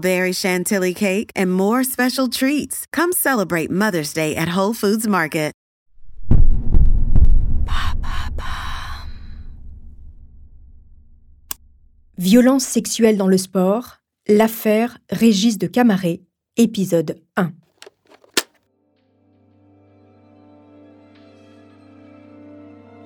berry chantilly cake, and more special treats. Come celebrate Mother's Day at Whole Foods Market. Violence sexuelle dans le sport, l'affaire Régis de Camaret, épisode 1.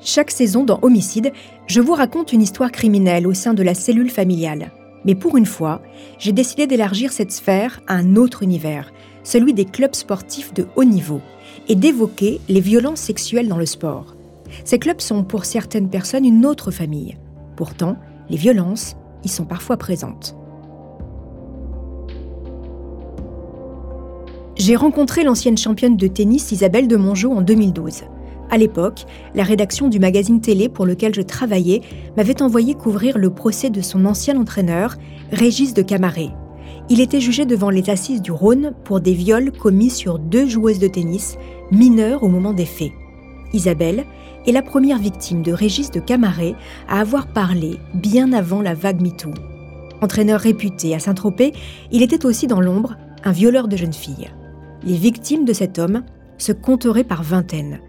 Chaque saison dans Homicide, je vous raconte une histoire criminelle au sein de la cellule familiale. Mais pour une fois, j'ai décidé d'élargir cette sphère à un autre univers, celui des clubs sportifs de haut niveau, et d'évoquer les violences sexuelles dans le sport. Ces clubs sont pour certaines personnes une autre famille. Pourtant, les violences y sont parfois présentes. J'ai rencontré l'ancienne championne de tennis Isabelle de Mongeau en 2012. À l'époque, la rédaction du magazine télé pour lequel je travaillais m'avait envoyé couvrir le procès de son ancien entraîneur, Régis de Camaret. Il était jugé devant les assises du Rhône pour des viols commis sur deux joueuses de tennis, mineures au moment des faits. Isabelle est la première victime de Régis de Camaret à avoir parlé bien avant la vague MeToo. Entraîneur réputé à Saint-Tropez, il était aussi dans l'ombre un violeur de jeunes filles. Les victimes de cet homme se compteraient par vingtaines.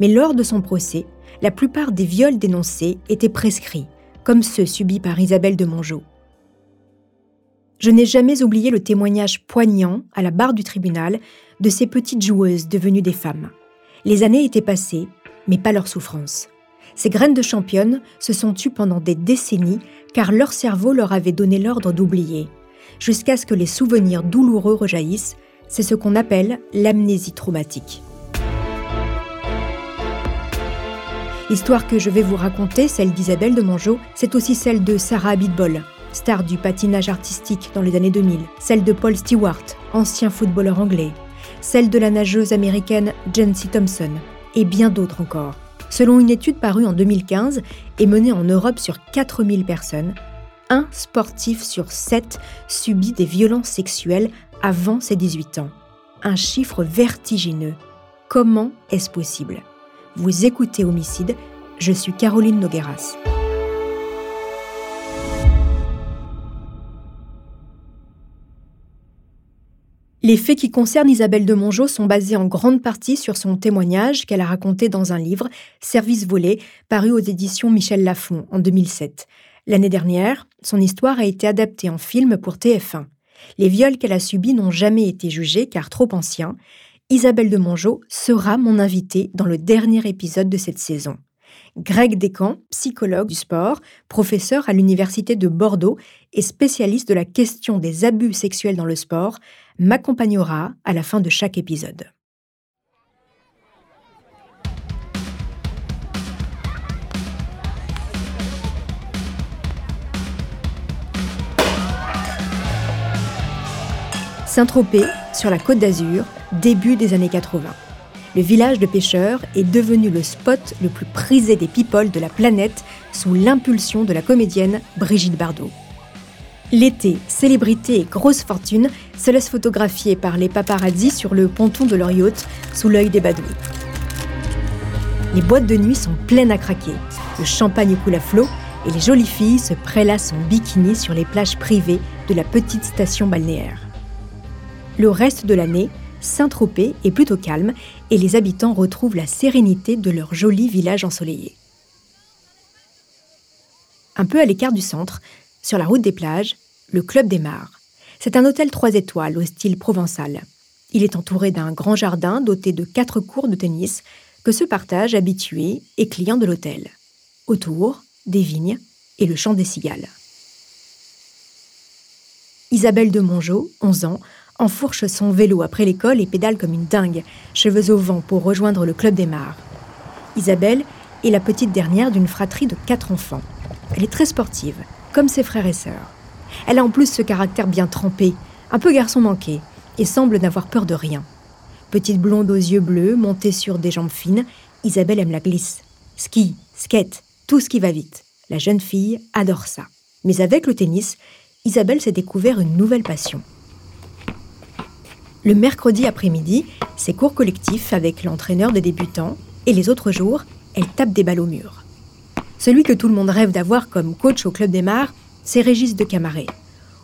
Mais lors de son procès, la plupart des viols dénoncés étaient prescrits, comme ceux subis par Isabelle de Mongeau. Je n'ai jamais oublié le témoignage poignant, à la barre du tribunal, de ces petites joueuses devenues des femmes. Les années étaient passées, mais pas leur souffrance. Ces graines de championnes se sont tues pendant des décennies car leur cerveau leur avait donné l'ordre d'oublier, jusqu'à ce que les souvenirs douloureux rejaillissent. C'est ce qu'on appelle l'amnésie traumatique. L'histoire que je vais vous raconter, celle d'Isabelle de Mongeau, c'est aussi celle de Sarah Abitbol, star du patinage artistique dans les années 2000, celle de Paul Stewart, ancien footballeur anglais, celle de la nageuse américaine Jancy Thompson, et bien d'autres encore. Selon une étude parue en 2015 et menée en Europe sur 4000 personnes, un sportif sur sept subit des violences sexuelles avant ses 18 ans. Un chiffre vertigineux. Comment est-ce possible? Vous écoutez Homicide, je suis Caroline Nogueras. Les faits qui concernent Isabelle de Mongeau sont basés en grande partie sur son témoignage qu'elle a raconté dans un livre, Service volé, paru aux éditions Michel Lafon en 2007. L'année dernière, son histoire a été adaptée en film pour TF1. Les viols qu'elle a subis n'ont jamais été jugés car trop anciens, Isabelle de Mongeau sera mon invitée dans le dernier épisode de cette saison. Greg Descamps, psychologue du sport, professeur à l'Université de Bordeaux et spécialiste de la question des abus sexuels dans le sport, m'accompagnera à la fin de chaque épisode. Saint-Tropez, sur la côte d'Azur, début des années 80. Le village de pêcheurs est devenu le spot le plus prisé des people de la planète sous l'impulsion de la comédienne Brigitte Bardot. L'été, célébrité et grosse fortune se laissent photographier par les paparazzis sur le ponton de leur yacht sous l'œil des badouis. Les boîtes de nuit sont pleines à craquer, le champagne coule à flot et les jolies filles se prélassent en bikini sur les plages privées de la petite station balnéaire. Le reste de l'année, Saint-Tropez est plutôt calme et les habitants retrouvent la sérénité de leur joli village ensoleillé. Un peu à l'écart du centre, sur la route des plages, le Club des Mares. C'est un hôtel trois étoiles au style provençal. Il est entouré d'un grand jardin doté de quatre cours de tennis que se partagent habitués et clients de l'hôtel. Autour, des vignes et le chant des cigales. Isabelle de Mongeau, 11 ans, enfourche son vélo après l'école et pédale comme une dingue, cheveux au vent pour rejoindre le club des mares. Isabelle est la petite dernière d'une fratrie de quatre enfants. Elle est très sportive, comme ses frères et sœurs. Elle a en plus ce caractère bien trempé, un peu garçon manqué, et semble n'avoir peur de rien. Petite blonde aux yeux bleus, montée sur des jambes fines, Isabelle aime la glisse. Ski, skate, tout ce qui va vite. La jeune fille adore ça. Mais avec le tennis, Isabelle s'est découvert une nouvelle passion. Le mercredi après-midi, c'est cours collectif avec l'entraîneur des débutants, et les autres jours, elle tape des balles au mur. Celui que tout le monde rêve d'avoir comme coach au Club des Mares, c'est Régis de Camaret.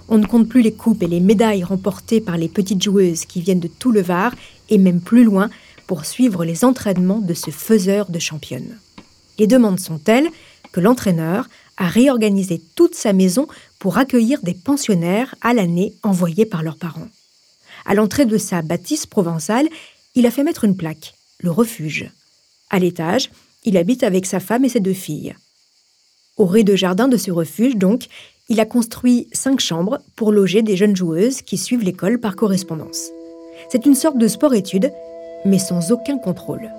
On ne compte plus les coupes et les médailles remportées par les petites joueuses qui viennent de tout le Var et même plus loin pour suivre les entraînements de ce faiseur de championne. Les demandes sont telles que l'entraîneur a réorganisé toute sa maison pour accueillir des pensionnaires à l'année envoyés par leurs parents. À l'entrée de sa bâtisse provençale, il a fait mettre une plaque, le refuge. À l'étage, il habite avec sa femme et ses deux filles. Au rez-de-jardin de ce refuge, donc, il a construit cinq chambres pour loger des jeunes joueuses qui suivent l'école par correspondance. C'est une sorte de sport-étude, mais sans aucun contrôle.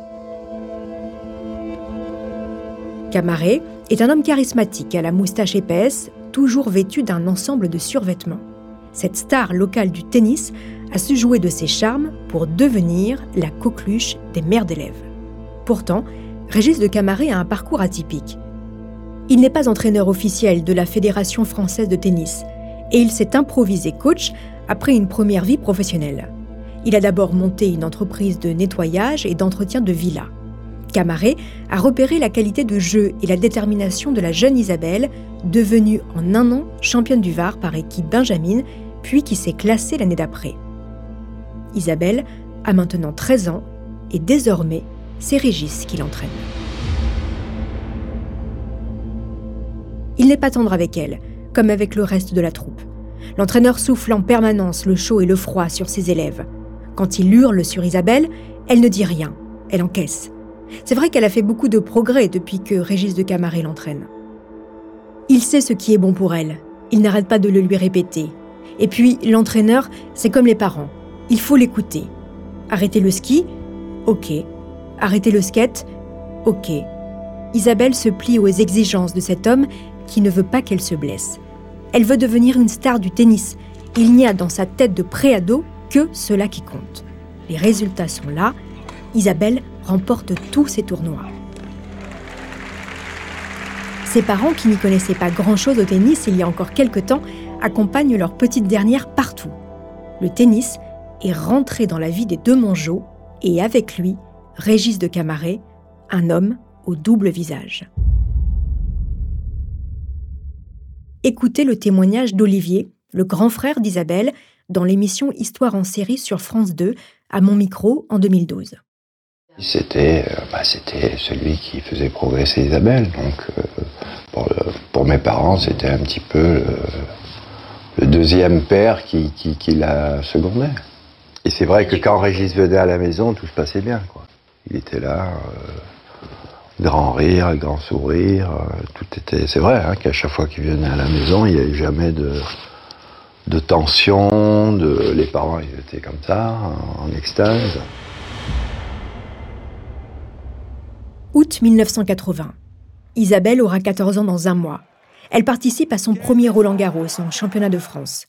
Camaret est un homme charismatique à la moustache épaisse, toujours vêtu d'un ensemble de survêtements. Cette star locale du tennis a su jouer de ses charmes pour devenir la coqueluche des mères d'élèves. Pourtant, Régis de Camaret a un parcours atypique. Il n'est pas entraîneur officiel de la Fédération française de tennis et il s'est improvisé coach après une première vie professionnelle. Il a d'abord monté une entreprise de nettoyage et d'entretien de villas. Camaret a repéré la qualité de jeu et la détermination de la jeune Isabelle, devenue en un an championne du Var par équipe Benjamin, puis qui s'est classée l'année d'après. Isabelle a maintenant 13 ans et désormais, c'est Régis qui l'entraîne. Il n'est pas tendre avec elle, comme avec le reste de la troupe. L'entraîneur souffle en permanence le chaud et le froid sur ses élèves. Quand il hurle sur Isabelle, elle ne dit rien, elle encaisse. C'est vrai qu'elle a fait beaucoup de progrès depuis que Régis de Camaret l'entraîne. Il sait ce qui est bon pour elle, il n'arrête pas de le lui répéter. Et puis, l'entraîneur, c'est comme les parents, il faut l'écouter. Arrêter le ski? Ok. Arrêter le skate? Ok. Isabelle se plie aux exigences de cet homme qui ne veut pas qu'elle se blesse. Elle veut devenir une star du tennis. Il n'y a dans sa tête de préado que cela qui compte. Les résultats sont là. Isabelle remporte tous ses tournois. Ses parents, qui n'y connaissaient pas grand-chose au tennis il y a encore quelque temps, accompagnent leur petite dernière partout. Le tennis est rentré dans la vie des deux Mongeaux et avec lui, Régis de Camaret, un homme au double visage. Écoutez le témoignage d'Olivier, le grand frère d'Isabelle, dans l'émission Histoire en série sur France 2, à mon micro en 2012. C'était euh, bah, celui qui faisait progresser Isabelle. Donc, euh, pour, mes parents, c'était un petit peu le, deuxième père qui, la secondait. Et c'est vrai que quand Régis venait à la maison, tout se passait bien. Il était là. Euh, grand rire, grand sourire, euh, tout était. C'est vrai hein, qu'à chaque fois qu'il venait à la maison, il n'y avait jamais de, de tension, de les parents ils étaient comme ça, en, extase. Août 1980. Isabelle aura 14 ans dans un mois. Elle participe à son premier Roland Garros en championnat de France.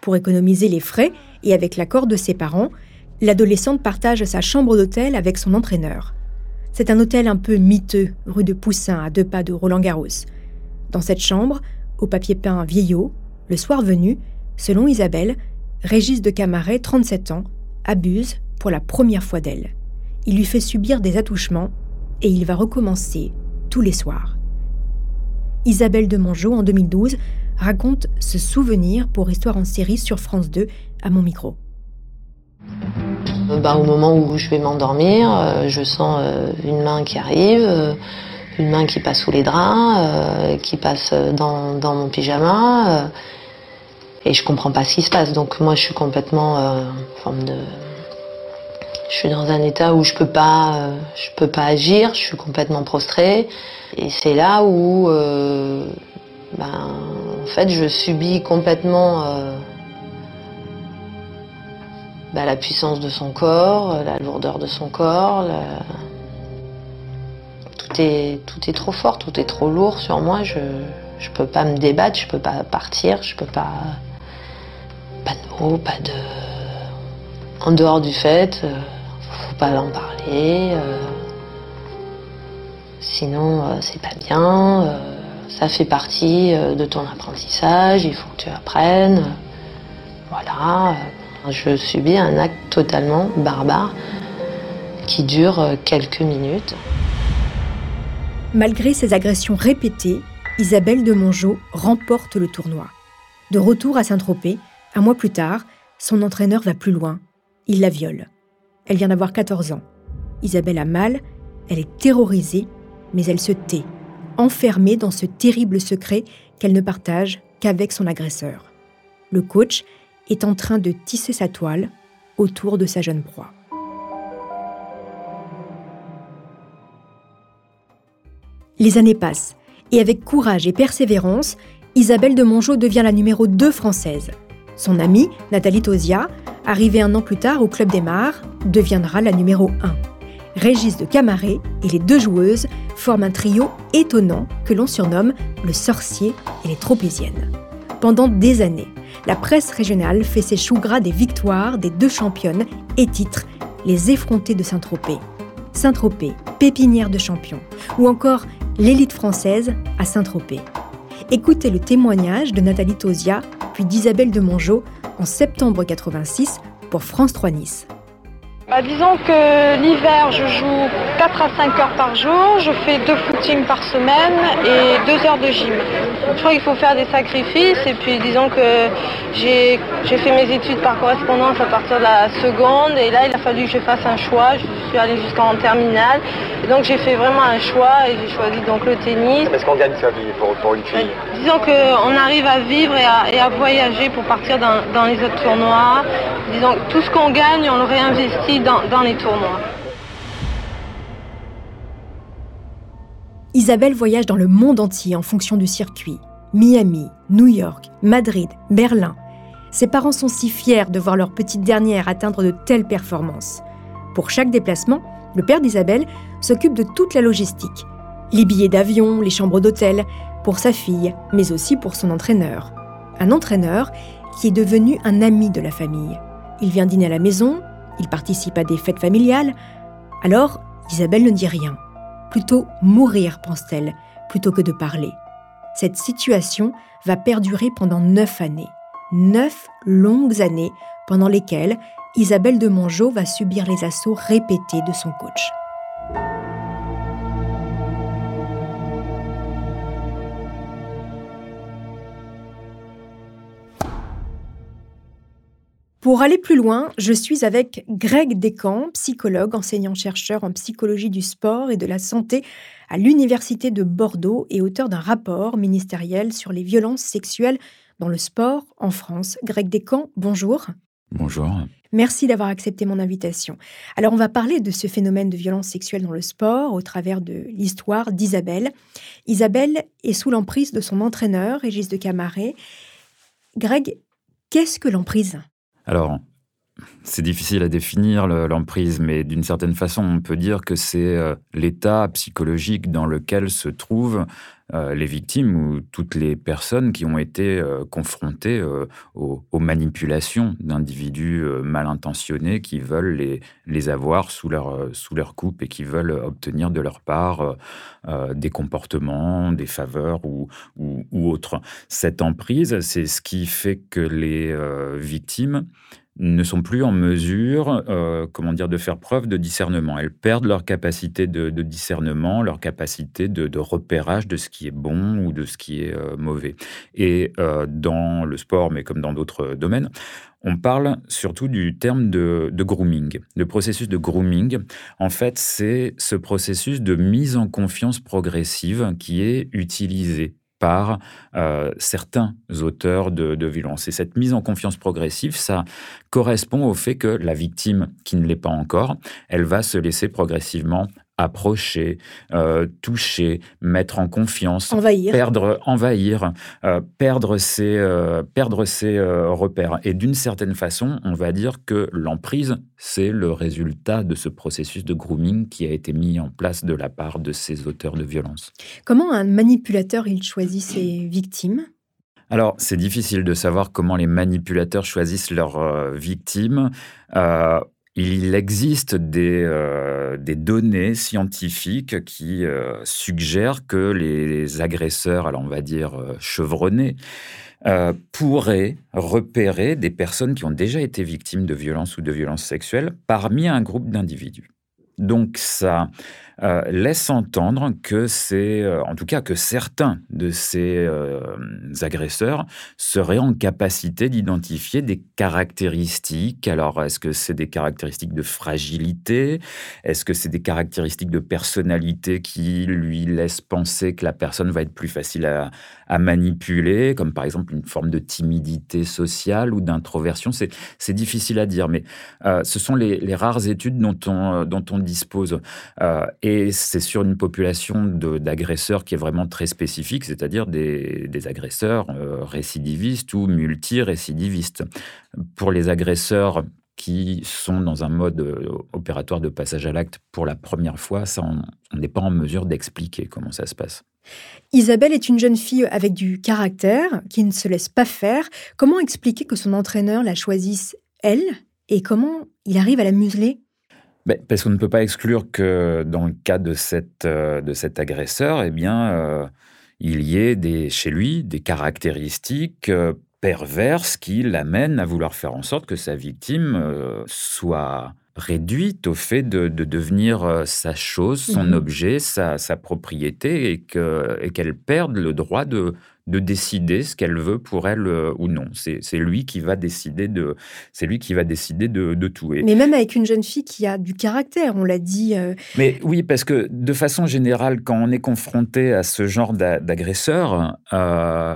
Pour économiser les frais et avec l'accord de ses parents, l'adolescente partage sa chambre d'hôtel avec son entraîneur. C'est un hôtel un peu miteux, rue de Poussin, à deux pas de Roland-Garros. Dans cette chambre, au papier peint vieillot, le soir venu, selon Isabelle, Régis de Camaret, 37 ans, abuse pour la première fois d'elle. Il lui fait subir des attouchements et il va recommencer tous les soirs. Isabelle de Mongeau, en 2012, raconte ce souvenir pour Histoire en série sur France 2 à mon micro. Euh, bah, au moment où je vais m'endormir, euh, je sens euh, une main qui arrive, une main qui passe sous les draps, qui passe dans, mon pyjama, et je comprends pas ce qui se passe. Donc moi, je suis complètement en forme de Je suis dans un état où je peux pas, je peux pas agir, je suis complètement prostrée. Et c'est là où, ben, en fait, je subis complètement ben, la puissance de son corps, la lourdeur de son corps. Tout, est, tout est trop fort, tout est trop lourd sur moi. Je ne peux pas me débattre, je peux pas partir, je peux pas. Pas de mots, pas de. En dehors du fait, euh, faut pas en parler. Euh, sinon, euh, c'est pas bien. Ça fait partie de ton apprentissage, il faut que tu apprennes. Voilà. Je subis un acte totalement barbare qui dure quelques minutes. Malgré ces agressions répétées, Isabelle de Mongeau remporte le tournoi. De retour à Saint-Tropez, un mois plus tard, son entraîneur va plus loin. Il la viole. Elle vient d'avoir 14 ans. Isabelle a mal, elle est terrorisée, mais elle se tait, enfermée dans ce terrible secret qu'elle ne partage qu'avec son agresseur. Le coach est en train de tisser sa toile autour de sa jeune proie. Les années passent, et avec courage et persévérance, Isabelle de Mongeau devient la numéro 2 française. Son amie, Nathalie Tosia, arrivée un an plus tard au Club des Mars, deviendra la numéro 1. Régis de Camaret et les deux joueuses forment un trio étonnant que l'on surnomme le sorcier et les tropéziennes. Pendant des années, la presse régionale fait ses choux gras des victoires des deux championnes et titre Les effrontés de Saint-Tropez. Saint-Tropez, pépinière de champions, ou encore l'élite française à Saint-Tropez. Écoutez le témoignage de Nathalie Tosia puis d'Isabelle de Mongeau en septembre 86 pour France 3 Nice. Bah, disons que l'hiver, je joue 4 à 5 heures par jour, je fais deux footings par semaine et 2 heures de gym. Je crois qu'il faut faire des sacrifices et puis disons que j'ai fait mes études par correspondance à partir de la seconde et là il a fallu que je fasse un choix. Je suis allée jusqu'en terminale et donc j'ai fait vraiment un choix et j'ai choisi donc le tennis. Est-ce qu'on gagne sa vie pour, une fille Disons qu'on arrive à vivre et à, voyager pour partir dans, dans les autres tournois. Disons tout ce qu'on gagne, on le réinvestit dans, les tournois. Isabelle voyage dans le monde entier en fonction du circuit. Miami, New York, Madrid, Berlin. Ses parents sont si fiers de voir leur petite dernière atteindre de telles performances. Pour chaque déplacement, le père d'Isabelle s'occupe de toute la logistique. Les billets d'avion, les chambres d'hôtel, pour sa fille, mais aussi pour son entraîneur. Un entraîneur qui est devenu un ami de la famille. Il vient dîner à la maison, il participe à des fêtes familiales. Alors, Isabelle ne dit rien. Plutôt mourir, pense-t-elle, plutôt que de parler. Cette situation va perdurer pendant neuf années. Neuf longues années pendant lesquelles Isabelle de Mongeau va subir les assauts répétés de son coach. Pour aller plus loin, je suis avec Greg Descamps, psychologue, enseignant-chercheur en psychologie du sport et de la santé à l'Université de Bordeaux et auteur d'un rapport ministériel sur les violences sexuelles dans le sport en France. Greg Descamps, bonjour. Bonjour. Merci d'avoir accepté mon invitation. Alors, on va parler de ce phénomène de violence sexuelle dans le sport au travers de l'histoire d'Isabelle. Isabelle est sous l'emprise de son entraîneur, Régis de Camaret. Greg, qu'est-ce que l'emprise? Alors, c'est difficile à définir l'emprise, mais d'une certaine façon, on peut dire que c'est euh, l'état psychologique dans lequel se trouvent euh, les victimes ou toutes les personnes qui ont été euh, confrontées aux, manipulations d'individus mal intentionnés qui veulent les, les avoir sous leur, sous leur coupe et qui veulent obtenir de leur part des comportements, des faveurs ou, ou, ou autres. Cette emprise, c'est ce qui fait que les victimes ne sont plus en mesure, euh, comment dire, de faire preuve de discernement. Elles perdent leur capacité de, discernement, leur capacité de, repérage de ce qui est bon ou de ce qui est euh, mauvais. Et euh, dans le sport, mais comme dans d'autres domaines, on parle surtout du terme de, de, grooming. Le processus de grooming, en fait, c'est ce processus de mise en confiance progressive qui est utilisé par euh, certains auteurs de, de violence. Et cette mise en confiance progressive, ça correspond au fait que la victime, qui ne l'est pas encore, elle va se laisser progressivement approcher, euh, toucher, mettre en confiance, envahir, perdre, envahir, euh, perdre ses, euh, perdre ses repères. Et d'une certaine façon, on va dire que l'emprise, c'est le résultat de ce processus de grooming qui a été mis en place de la part de ces auteurs de violence. Comment un manipulateur il choisit ses victimes? Alors, c'est difficile de savoir comment les manipulateurs choisissent leurs victimes. Il existe euh, des, données scientifiques qui euh, suggèrent que les agresseurs, alors on va dire euh, chevronnés, pourraient repérer des personnes qui ont déjà été victimes de violences ou de violences sexuelles parmi un groupe d'individus. Donc ça euh, laisse entendre que c'est, euh, en tout cas, que certains de ces euh, agresseurs seraient en capacité d'identifier des caractéristiques. Alors, est-ce que c'est des caractéristiques de fragilité? Est-ce que c'est des caractéristiques de personnalité qui lui laissent penser que la personne va être plus facile à, manipuler, comme par exemple une forme de timidité sociale ou d'introversion C'est difficile à dire, mais ce sont les, rares études dont on, on dispose. Et c'est sur une population d'agresseurs qui est vraiment très spécifique, c'est-à-dire des, agresseurs euh, récidivistes ou multirécidivistes. Pour les agresseurs qui sont dans un mode euh, opératoire de passage à l'acte pour la première fois, ça, on n'est pas en mesure d'expliquer comment ça se passe. Isabelle est une jeune fille avec du caractère, qui ne se laisse pas faire. Comment expliquer que son entraîneur la choisisse, elle, et comment il arrive à la museler? Ben, parce qu'on ne peut pas exclure que dans le cas de, cette, euh, de cet agresseur, eh bien, euh, il y ait des, chez lui des caractéristiques euh, perverses qui l'amènent à vouloir faire en sorte que sa victime soit réduite au fait de, devenir sa chose, son mmh objet, sa, sa, propriété, et qu'elle et perde le droit de, de décider ce qu'elle veut pour elle euh, ou non. C'est lui qui va décider de, c'est lui qui va décider de, de, tout. Mais même avec une jeune fille qui a du caractère, on l'a dit. Euh, Mais oui, parce que de façon générale, quand on est confronté à ce genre d'agresseur, euh,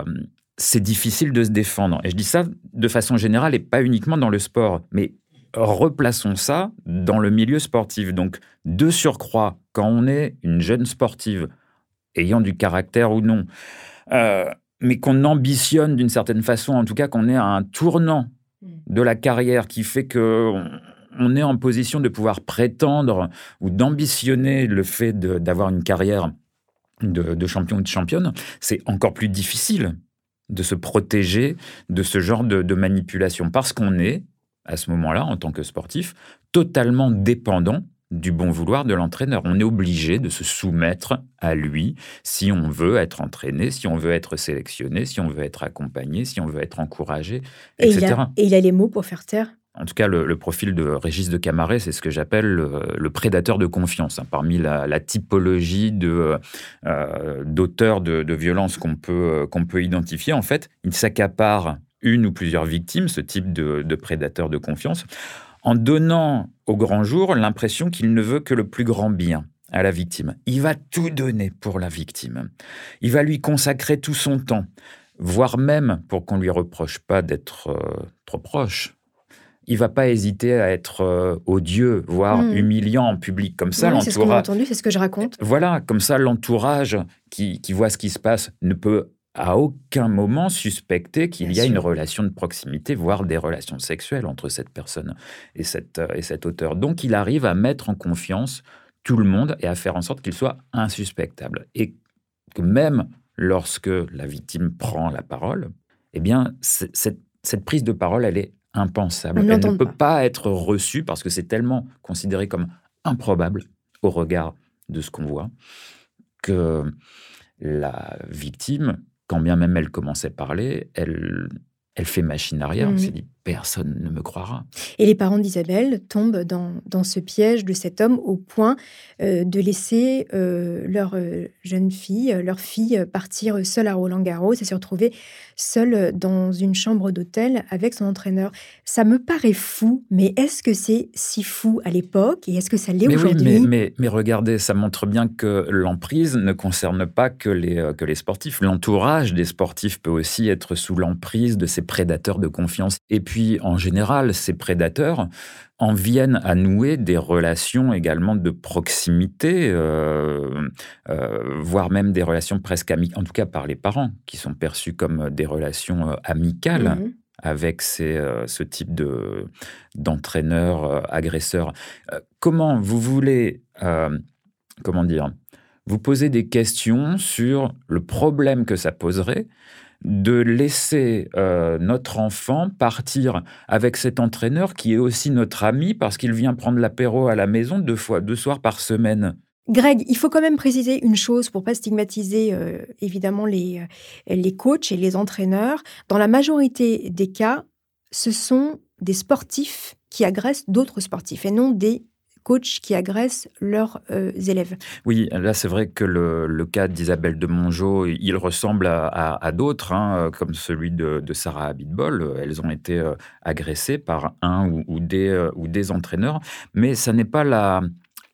c'est difficile de se défendre. Et je dis ça de façon générale et pas uniquement dans le sport. Mais replaçons ça dans le milieu sportif. Donc, de surcroît, quand on est une jeune sportive ayant du caractère ou non, mais qu'on ambitionne d'une certaine façon, en tout cas qu'on est à un tournant mm. de la carrière qui fait que on, est en position de pouvoir prétendre ou d'ambitionner le fait d'avoir une carrière de, champion ou de championne, c'est encore plus difficile de se protéger de ce genre de manipulation parce qu'on est, à ce moment-là, en tant que sportif, totalement dépendant du bon vouloir de l'entraîneur. On est obligé de se soumettre à lui si on veut être entraîné, si on veut être sélectionné, si on veut être accompagné, si on veut être encouragé, etc. Et il a, et il a les mots pour faire taire en tout cas, le, profil de Régis de Camaret, c'est ce que j'appelle le, prédateur de confiance. Hein. parmi la, typologie de, euh, d'auteurs de, de violence qu'on peut, qu'on peut identifier, en fait, il s'accapare une ou plusieurs victimes, ce type de, prédateur de confiance, en donnant au grand jour l'impression qu'il ne veut que le plus grand bien à la victime. Il va tout donner pour la victime. Il va lui consacrer tout son temps, voire même, pour qu'on lui reproche pas d'être euh, trop proche, il va pas hésiter à être euh, odieux, voire hmm. humiliant en public. Comme ça, l'entourage. C'est ce qu'on a entendu, c'est ce que je raconte. Voilà, comme ça, l'entourage qui, qui, voit ce qui se passe ne peut à aucun moment suspecter qu'il y a une relation de proximité, voire des relations sexuelles entre cette personne et, cette, euh, et cet auteur. Donc il arrive à mettre en confiance tout le monde et à faire en sorte qu'il soit insuspectable. Et que même lorsque la victime prend la parole, eh bien, cette, cette prise de parole, elle est impensable. elle ne peut pas être reçue parce que c'est tellement considéré comme improbable au regard de ce qu'on voit que la victime quand bien même elle commençait à parler, elle, elle fait machine arrière. On s'est dit, personne ne me croira. Et les parents d'Isabelle tombent dans, dans, ce piège de cet homme au point euh, de laisser euh, leur euh, jeune fille, leur fille, partir seule à Roland-Garros et se retrouver seule dans une chambre d'hôtel avec son entraîneur. Ça me paraît fou, mais est-ce que c'est si fou à l'époque et est-ce que ça l'est aujourd'hui mais, mais, mais, regardez, ça montre bien que l'emprise ne concerne pas que les, que les sportifs. L'entourage des sportifs peut aussi être sous l'emprise de ces prédateurs de confiance. Et puis, en général, ces prédateurs en viennent à nouer des relations également de proximité, euh, euh, voire même des relations presque amicales, en tout cas par les parents, qui sont perçues comme des relations euh, amicales. Mmh avec ce type de d'entraîneur agresseur. comment vous voulez, comment dire, vous poser des questions sur le problème que ça poserait de laisser euh, notre enfant partir avec cet entraîneur qui est aussi notre ami parce qu'il vient prendre l'apéro à la maison deux fois, deux soirs par semaine. Greg, il faut quand même préciser une chose pour pas stigmatiser euh, évidemment les, euh, les coachs et les entraîneurs. Dans la majorité des cas, ce sont des sportifs qui agressent d'autres sportifs et non des coachs qui agressent leurs euh, élèves. Oui, là c'est vrai que le, cas d'Isabelle de Mongeau, il ressemble à, d'autres, hein, comme celui de, Sarah Abitbol. Elles ont été euh, agressées par un ou, des, euh, ou des entraîneurs, mais ça n'est pas la,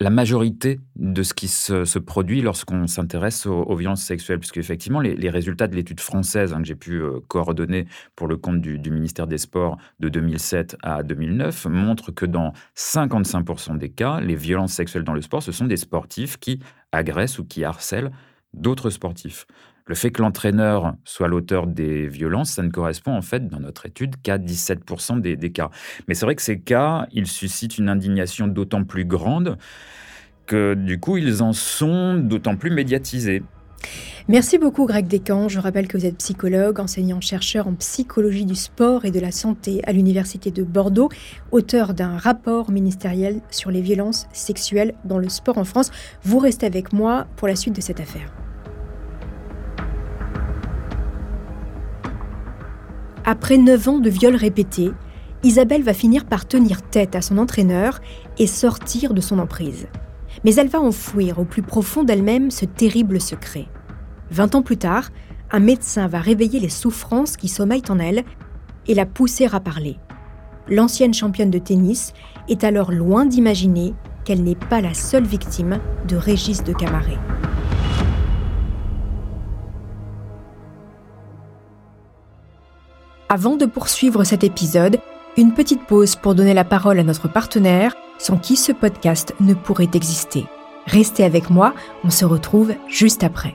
la majorité de ce qui se, produit lorsqu'on s'intéresse aux, violences sexuelles, puisque effectivement les, résultats de l'étude française hein, que j'ai pu euh, coordonner pour le compte du, ministère des Sports de 2007 à 2009 montrent que dans 55% des cas, les violences sexuelles dans le sport, ce sont des sportifs qui agressent ou qui harcèlent d'autres sportifs. Le fait que l'entraîneur soit l'auteur des violences, ça ne correspond en fait dans notre étude qu'à 17% des, des, cas. Mais c'est vrai que ces cas, ils suscitent une indignation d'autant plus grande que du coup, ils en sont d'autant plus médiatisés. Merci beaucoup Greg Descamps. Je rappelle que vous êtes psychologue, enseignant-chercheur en psychologie du sport et de la santé à l'Université de Bordeaux, auteur d'un rapport ministériel sur les violences sexuelles dans le sport en France. Vous restez avec moi pour la suite de cette affaire. Après 9 ans de viols répétés, Isabelle va finir par tenir tête à son entraîneur et sortir de son emprise. Mais elle va enfouir au plus profond d'elle-même ce terrible secret. Vingt ans plus tard, un médecin va réveiller les souffrances qui sommeillent en elle et la pousser à parler. L'ancienne championne de tennis est alors loin d'imaginer qu'elle n'est pas la seule victime de Régis de Camaret. Avant de poursuivre cet épisode, une petite pause pour donner la parole à notre partenaire, sans qui ce podcast ne pourrait exister. Restez avec moi, on se retrouve juste après.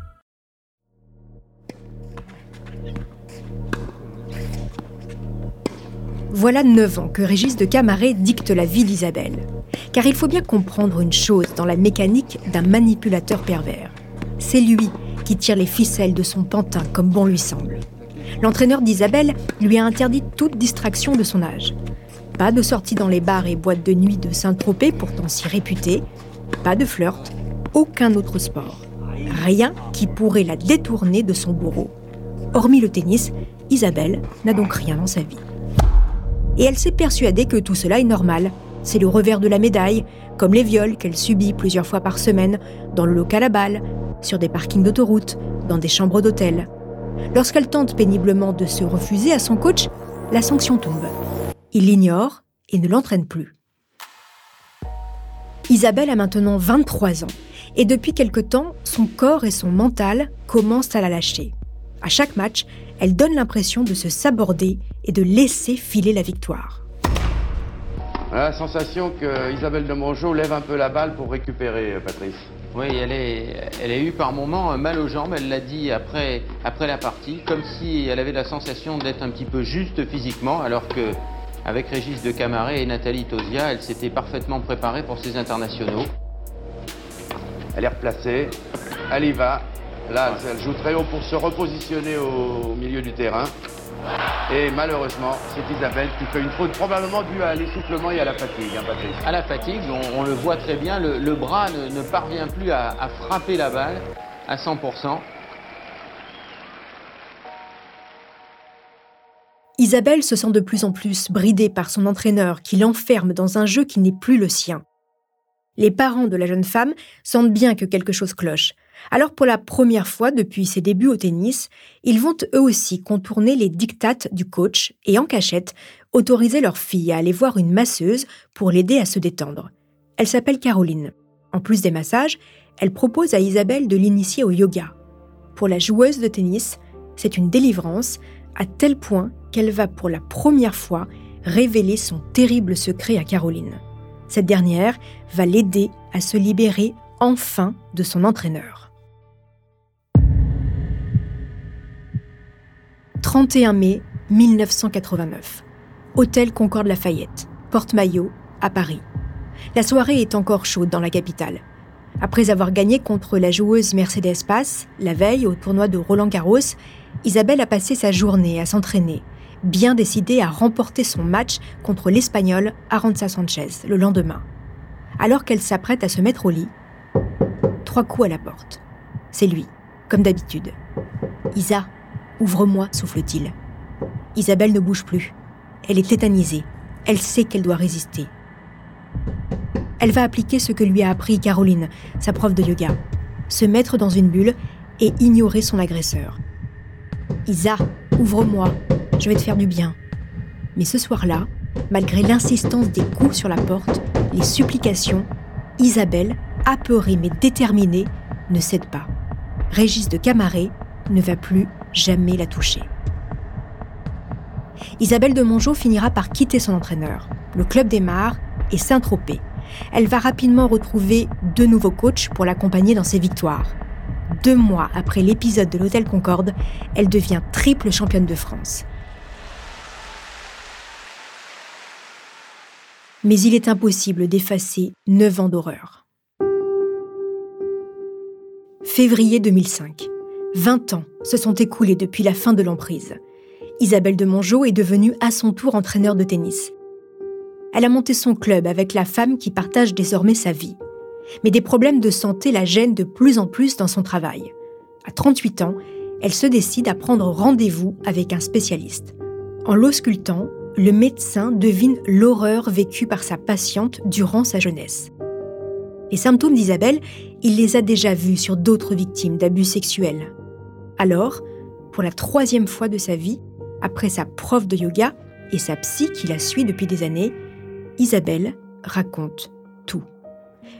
Voilà neuf ans que Régis de Camaret dicte la vie d'Isabelle. Car il faut bien comprendre une chose dans la mécanique d'un manipulateur pervers. C'est lui qui tire les ficelles de son pantin comme bon lui semble. L'entraîneur d'Isabelle lui a interdit toute distraction de son âge. Pas de sortie dans les bars et boîtes de nuit de Saint-Tropez, pourtant si réputé, pas de flirt, aucun autre sport. Rien qui pourrait la détourner de son bourreau. Hormis le tennis, Isabelle n'a donc rien dans sa vie. Et elle s'est persuadée que tout cela est normal. C'est le revers de la médaille, comme les viols qu'elle subit plusieurs fois par semaine, dans le local à balle, sur des parkings d'autoroute, dans des chambres d'hôtel. Lorsqu'elle tente péniblement de se refuser à son coach, la sanction tombe. Il l'ignore et ne l'entraîne plus. Isabelle a maintenant 23 ans et depuis quelque temps, son corps et son mental commencent à la lâcher. À chaque match, elle donne l'impression de se saborder et de laisser filer la victoire. la sensation que Isabelle de Mongeau lève un peu la balle pour récupérer, euh, Patrice. Oui, elle, est, elle a eu par moments mal aux jambes, elle l'a dit après, après la partie, comme si elle avait la sensation d'être un petit peu juste physiquement, alors que avec Régis de Camaret et Nathalie Tosia, elle s'était parfaitement préparée pour ces internationaux. Elle est replacée, elle y va. Là, elle joue très haut pour se repositionner au milieu du terrain. Et malheureusement, c'est Isabelle qui fait une faute probablement due à l'essoufflement et à la fatigue, hein. À la fatigue, on, le voit très bien, le, bras ne, parvient plus à, à frapper la balle à 100%. Isabelle se sent de plus en plus bridée par son entraîneur qui l'enferme dans un jeu qui n'est plus le sien. Les parents de la jeune femme sentent bien que quelque chose cloche. Alors pour la première fois depuis ses débuts au tennis, ils vont eux aussi contourner les dictates du coach et en cachette autoriser leur fille à aller voir une masseuse pour l'aider à se détendre. Elle s'appelle Caroline. En plus des massages, elle propose à Isabelle de l'initier au yoga. Pour la joueuse de tennis, c'est une délivrance à tel point qu'elle va pour la première fois révéler son terrible secret à Caroline. Cette dernière va l'aider à se libérer enfin de son entraîneur. 31 mai 1989. Hôtel Concorde Lafayette, Porte-Maillot, à Paris. La soirée est encore chaude dans la capitale. Après avoir gagné contre la joueuse Mercedes Paz la veille au tournoi de Roland Garros, Isabelle a passé sa journée à s'entraîner, bien décidée à remporter son match contre l'Espagnol Aranza Sanchez le lendemain. Alors qu'elle s'apprête à se mettre au lit, trois coups à la porte. C'est lui, comme d'habitude. Isa, ouvre-moi, souffle-t-il. Isabelle ne bouge plus. Elle est tétanisée. Elle sait qu'elle doit résister. Elle va appliquer ce que lui a appris Caroline, sa prof de yoga. Se mettre dans une bulle et ignorer son agresseur. Isa, ouvre-moi, je vais te faire du bien. Mais ce soir-là, malgré l'insistance des coups sur la porte, les supplications, Isabelle, apeurée mais déterminée, ne cède pas. Régis de Camaret ne va plus jamais la toucher. Isabelle de Mongeau finira par quitter son entraîneur, le club des Mares et Saint-Tropez. Elle va rapidement retrouver deux nouveaux coachs pour l'accompagner dans ses victoires deux mois après l'épisode de l'Hôtel Concorde, elle devient triple championne de France. Mais il est impossible d'effacer neuf ans d'horreur. Février 2005. 20 ans se sont écoulés depuis la fin de l'emprise. Isabelle de Mongeau est devenue à son tour entraîneur de tennis. Elle a monté son club avec la femme qui partage désormais sa vie mais des problèmes de santé la gênent de plus en plus dans son travail. À 38 ans, elle se décide à prendre rendez-vous avec un spécialiste. En l'auscultant, le médecin devine l'horreur vécue par sa patiente durant sa jeunesse. Les symptômes d'Isabelle, il les a déjà vus sur d'autres victimes d'abus sexuels. Alors, pour la troisième fois de sa vie, après sa prof de yoga et sa psy qui la suit depuis des années, Isabelle raconte tout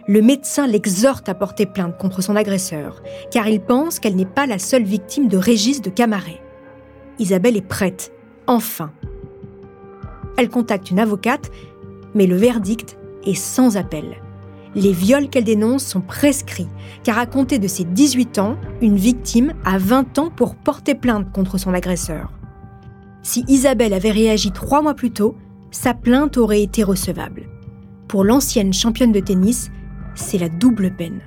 le médecin l'exhorte à porter plainte contre son agresseur, car il pense qu'elle n'est pas la seule victime de Régis de Camaret. Isabelle est prête, enfin. Elle contacte une avocate, mais le verdict est sans appel. Les viols qu'elle dénonce sont prescrits, car à compter de ses 18 ans, une victime a 20 ans pour porter plainte contre son agresseur. Si Isabelle avait réagi trois mois plus tôt, sa plainte aurait été recevable. Pour l'ancienne championne de tennis, c'est la double peine.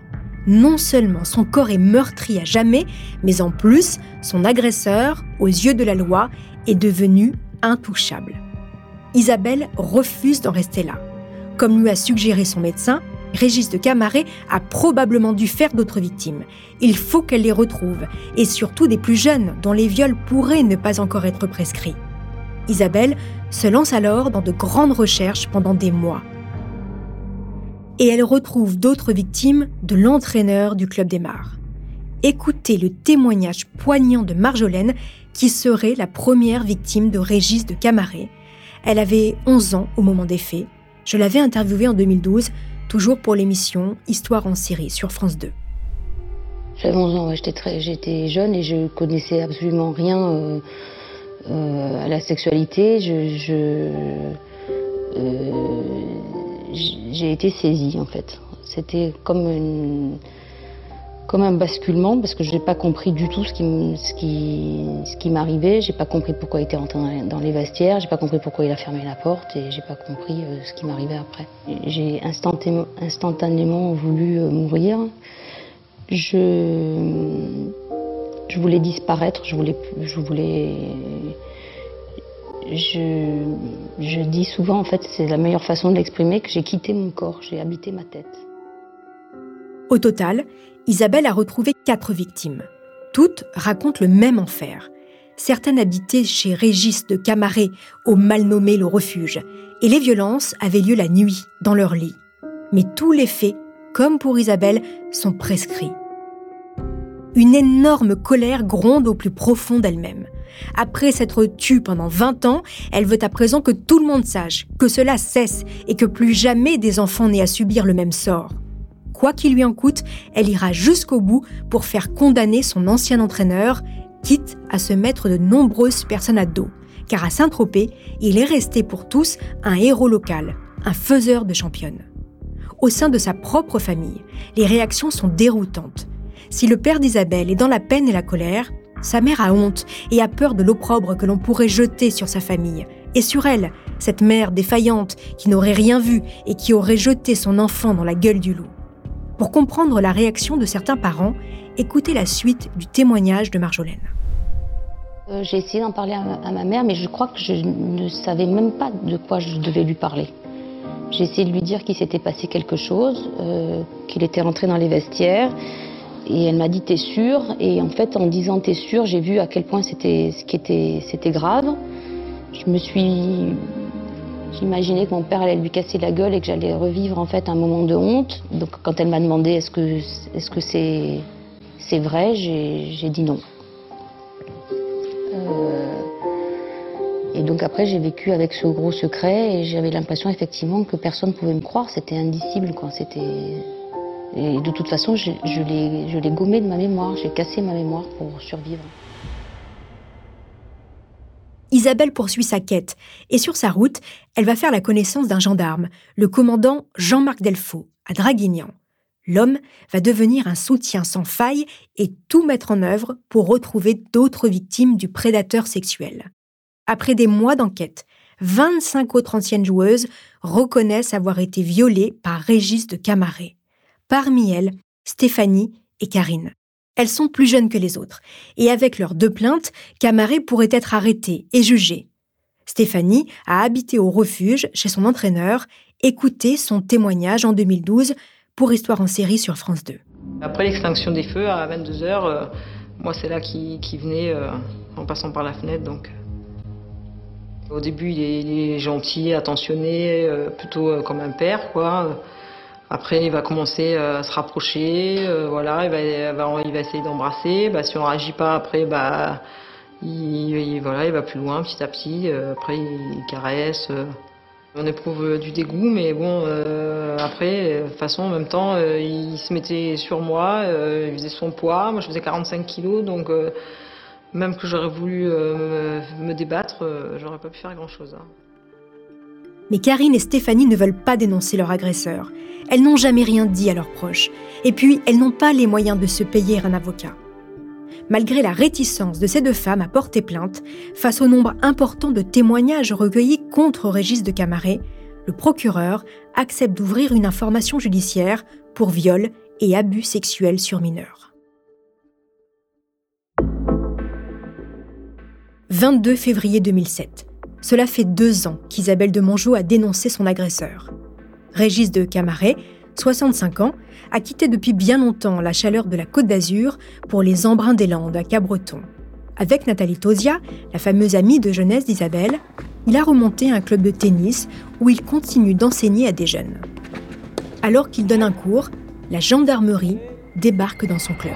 Non seulement son corps est meurtri à jamais, mais en plus, son agresseur, aux yeux de la loi, est devenu intouchable. Isabelle refuse d'en rester là. Comme lui a suggéré son médecin, Régis de Camaret a probablement dû faire d'autres victimes. Il faut qu'elle les retrouve, et surtout des plus jeunes, dont les viols pourraient ne pas encore être prescrits. Isabelle se lance alors dans de grandes recherches pendant des mois et elle retrouve d'autres victimes de l'entraîneur du Club des Mares. Écoutez le témoignage poignant de Marjolaine, qui serait la première victime de Régis de Camaret. Elle avait 11 ans au moment des faits. Je l'avais interviewée en 2012, toujours pour l'émission Histoire en série sur France 2. J'avais 11 ans, j'étais, jeune et je connaissais absolument rien euh, euh, à la sexualité. Je, euh, j'ai été saisie en fait. C'était comme une, comme un basculement parce que je n'ai pas compris du tout ce qui, ce qui, ce qui m'arrivait. J'ai pas compris pourquoi il était rentré dans les vestiaires. J'ai pas compris pourquoi il a fermé la porte et j'ai pas compris euh, ce qui m'arrivait après. J'ai instantanément, voulu euh, mourir. Je, voulais disparaître. Je voulais, je dis souvent, en fait, c'est la meilleure façon de l'exprimer, que j'ai quitté mon corps, j'ai habité ma tête. Au total, Isabelle a retrouvé quatre victimes. Toutes racontent le même enfer. Certaines habitaient chez Régis de Camaret, au mal nommé le refuge, et les violences avaient lieu la nuit, dans leur lit. Mais tous les faits, comme pour Isabelle, sont prescrits. Une énorme colère gronde au plus profond d'elle-même. Après s'être tue pendant 20 ans, elle veut à présent que tout le monde sache, que cela cesse et que plus jamais des enfants n'aient à subir le même sort quoi qu'il lui en coûte, elle ira jusqu'au bout pour faire condamner son ancien entraîneur, quitte à se mettre de nombreuses personnes à dos. Car à Saint-Tropez, il est resté pour tous un héros local, un faiseur de championnes. Au sein de sa propre famille, les réactions sont déroutantes. Si le père d'Isabelle est dans la peine et la colère, sa mère a honte et a peur de l'opprobre que l'on pourrait jeter sur sa famille et sur elle, cette mère défaillante qui n'aurait rien vu et qui aurait jeté son enfant dans la gueule du loup. Pour comprendre la réaction de certains parents, écoutez la suite du témoignage de Marjolaine. Euh, j'ai essayé d'en parler à ma, mère, mais je crois que je ne savais même pas de quoi je devais lui parler. J'ai essayé de lui dire qu'il s'était passé quelque chose, euh, qu'il était rentré dans les vestiaires, et elle m'a dit T'es sûr Et en fait, en disant T'es sûr, j'ai vu à quel point c'était c'était grave. Je me suis J'imaginais que mon père allait lui casser la gueule et que j'allais revivre en fait un moment de honte. Donc quand elle m'a demandé est-ce que est-ce que c'est c'est vrai, j'ai dit non. Euh, et donc après j'ai vécu avec ce gros secret et j'avais l'impression effectivement que personne ne pouvait me croire, c'était indicible quoi, c'était et de toute façon je, je l'ai gommé de ma mémoire, j'ai cassé ma mémoire pour survivre. Isabelle poursuit sa quête et sur sa route, elle va faire la connaissance d'un gendarme, le commandant Jean-Marc Delfaux, à Draguignan. L'homme va devenir un soutien sans faille et tout mettre en œuvre pour retrouver d'autres victimes du prédateur sexuel. Après des mois d'enquête, 25 autres anciennes joueuses reconnaissent avoir été violées par Régis de Camaret. Parmi elles, Stéphanie et Karine. Elles sont plus jeunes que les autres, et avec leurs deux plaintes, Camaret pourrait être arrêté et jugé. Stéphanie a habité au refuge chez son entraîneur, écoutez son témoignage en 2012 pour Histoire en série sur France 2. Après l'extinction des feux à 22h, euh, moi c'est là qui, venait euh, en passant par la fenêtre. Donc. Au début il est, gentil, attentionné, euh, plutôt comme un père quoi. Après, il va commencer euh, à se rapprocher, euh, voilà, il va, il va, essayer d'embrasser. Bah, si on réagit pas, après, bah, il, voilà, il va plus loin, petit à petit. Euh, après, il, caresse. on éprouve du dégoût, mais bon, après, de toute façon, en même temps, il se mettait sur moi, il faisait son poids. Moi, je faisais 45 kilos, donc même que j'aurais voulu me, débattre, j'aurais pas pu faire grand-chose. Hein. Mais Karine et Stéphanie ne veulent pas dénoncer leur agresseur. Elles n'ont jamais rien dit à leurs proches. Et puis, elles n'ont pas les moyens de se payer un avocat. Malgré la réticence de ces deux femmes à porter plainte, face au nombre important de témoignages recueillis contre Régis de Camaret, le procureur accepte d'ouvrir une information judiciaire pour viol et abus sexuels sur mineurs. 22 février 2007. Cela fait deux ans qu'Isabelle de Mongeau a dénoncé son agresseur. Régis de Camaret, 65 ans, a quitté depuis bien longtemps la chaleur de la Côte d'Azur pour les embruns des Landes à Cabreton. Avec Nathalie Tosia, la fameuse amie de jeunesse d'Isabelle, il a remonté un club de tennis où il continue d'enseigner à des jeunes. Alors qu'il donne un cours, la gendarmerie débarque dans son club.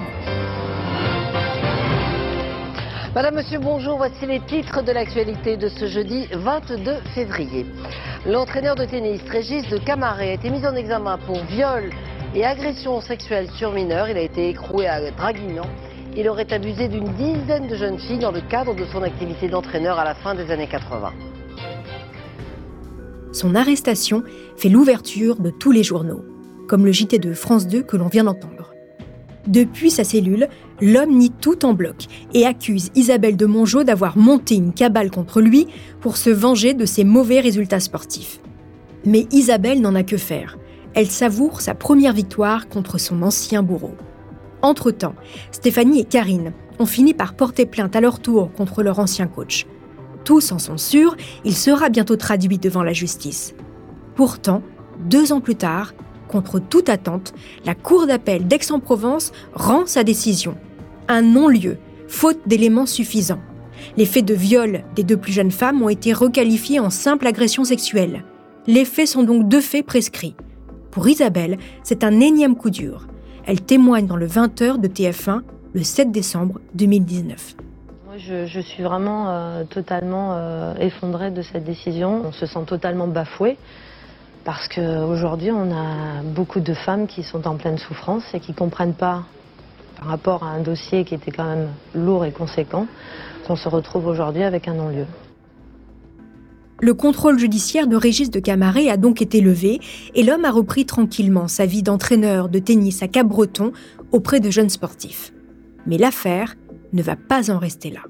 Madame, Monsieur, bonjour. Voici les titres de l'actualité de ce jeudi 22 février. L'entraîneur de tennis, Régis de Camaret, a été mis en examen pour viol et agression sexuelle sur mineurs. Il a été écroué à Draguignan. Il aurait abusé d'une dizaine de jeunes filles dans le cadre de son activité d'entraîneur à la fin des années 80. Son arrestation fait l'ouverture de tous les journaux, comme le JT de France 2 que l'on vient d'entendre. Depuis sa cellule, l'homme nie tout en bloc et accuse Isabelle de Mongeau d'avoir monté une cabale contre lui pour se venger de ses mauvais résultats sportifs. Mais Isabelle n'en a que faire. Elle savoure sa première victoire contre son ancien bourreau. Entre-temps, Stéphanie et Karine ont fini par porter plainte à leur tour contre leur ancien coach. Tous en sont sûrs, il sera bientôt traduit devant la justice. Pourtant, deux ans plus tard, contre toute attente, la Cour d'appel d'Aix-en-Provence rend sa décision. Un non-lieu, faute d'éléments suffisants. Les faits de viol des deux plus jeunes femmes ont été requalifiés en simple agression sexuelle. Les faits sont donc deux faits prescrits. Pour Isabelle, c'est un énième coup dur. Elle témoigne dans le 20h de TF1 le 7 décembre 2019. Moi, je, suis vraiment euh, totalement euh, effondrée de cette décision. On se sent totalement bafoué parce qu'aujourd'hui, on a beaucoup de femmes qui sont en pleine souffrance et qui ne comprennent pas, par rapport à un dossier qui était quand même lourd et conséquent, qu'on se retrouve aujourd'hui avec un non-lieu. Le contrôle judiciaire de Régis de Camaret a donc été levé et l'homme a repris tranquillement sa vie d'entraîneur de tennis à Cap-Breton auprès de jeunes sportifs. Mais l'affaire ne va pas en rester là.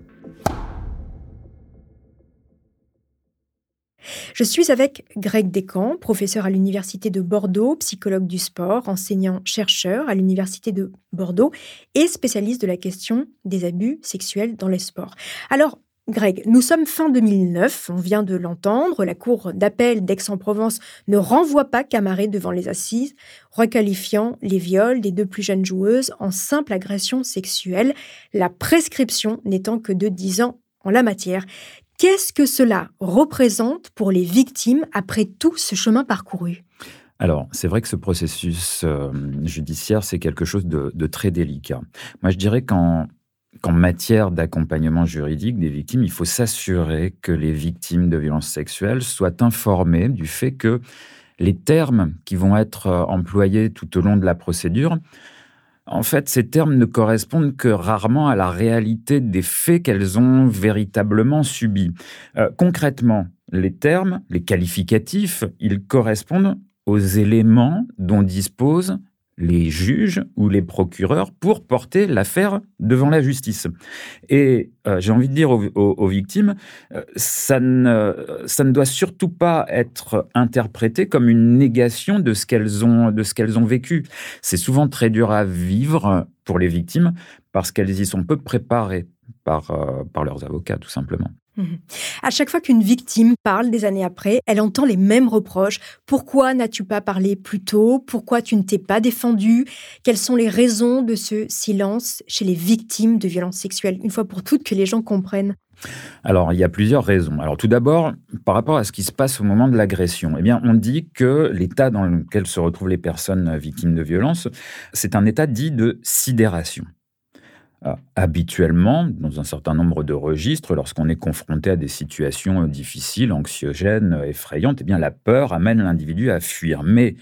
Je suis avec Greg Descamps, professeur à l'Université de Bordeaux, psychologue du sport, enseignant-chercheur à l'Université de Bordeaux et spécialiste de la question des abus sexuels dans les sports. Alors, Greg, nous sommes fin 2009, on vient de l'entendre, la Cour d'appel d'Aix-en-Provence ne renvoie pas Camaret devant les assises, requalifiant les viols des deux plus jeunes joueuses en simple agression sexuelle, la prescription n'étant que de 10 ans en la matière. Qu'est-ce que cela représente pour les victimes après tout ce chemin parcouru? Alors, c'est vrai que ce processus euh, judiciaire, c'est quelque chose de, très délicat. Moi, je dirais qu'en qu'en matière d'accompagnement juridique des victimes, il faut s'assurer que les victimes de violences sexuelles soient informées du fait que les termes qui vont être euh, employés tout au long de la procédure, en fait, ces termes ne correspondent que rarement à la réalité des faits qu'elles ont véritablement subis. Euh, concrètement, les termes, les qualificatifs, ils correspondent aux éléments dont disposent les juges ou les procureurs pour porter l'affaire devant la justice. Et euh, j'ai envie de dire aux, victimes, euh, ça, ne, ça ne doit surtout pas être interprété comme une négation de ce qu'elles ont, ont vécu. C'est souvent très dur à vivre pour les victimes parce qu'elles y sont peu préparées par, euh, par leurs avocats, tout simplement. Mhm. À chaque fois qu'une victime parle des années après, elle entend les mêmes reproches. Pourquoi n'as-tu pas parlé plus tôt? Pourquoi tu ne t'es pas défendu? Quelles sont les raisons de ce silence chez les victimes de violences sexuelles? Une fois pour toutes, que les gens comprennent. Alors, il y a plusieurs raisons. Alors, tout d'abord, par rapport à ce qui se passe au moment de l'agression, eh bien, on dit que l'état dans lequel se retrouvent les personnes victimes de violences, c'est un état dit de sidération. Euh, habituellement, dans un certain nombre de registres, lorsqu'on est confronté à des situations difficiles, anxiogènes, effrayantes, eh bien la peur amène l'individu à fuir. Mais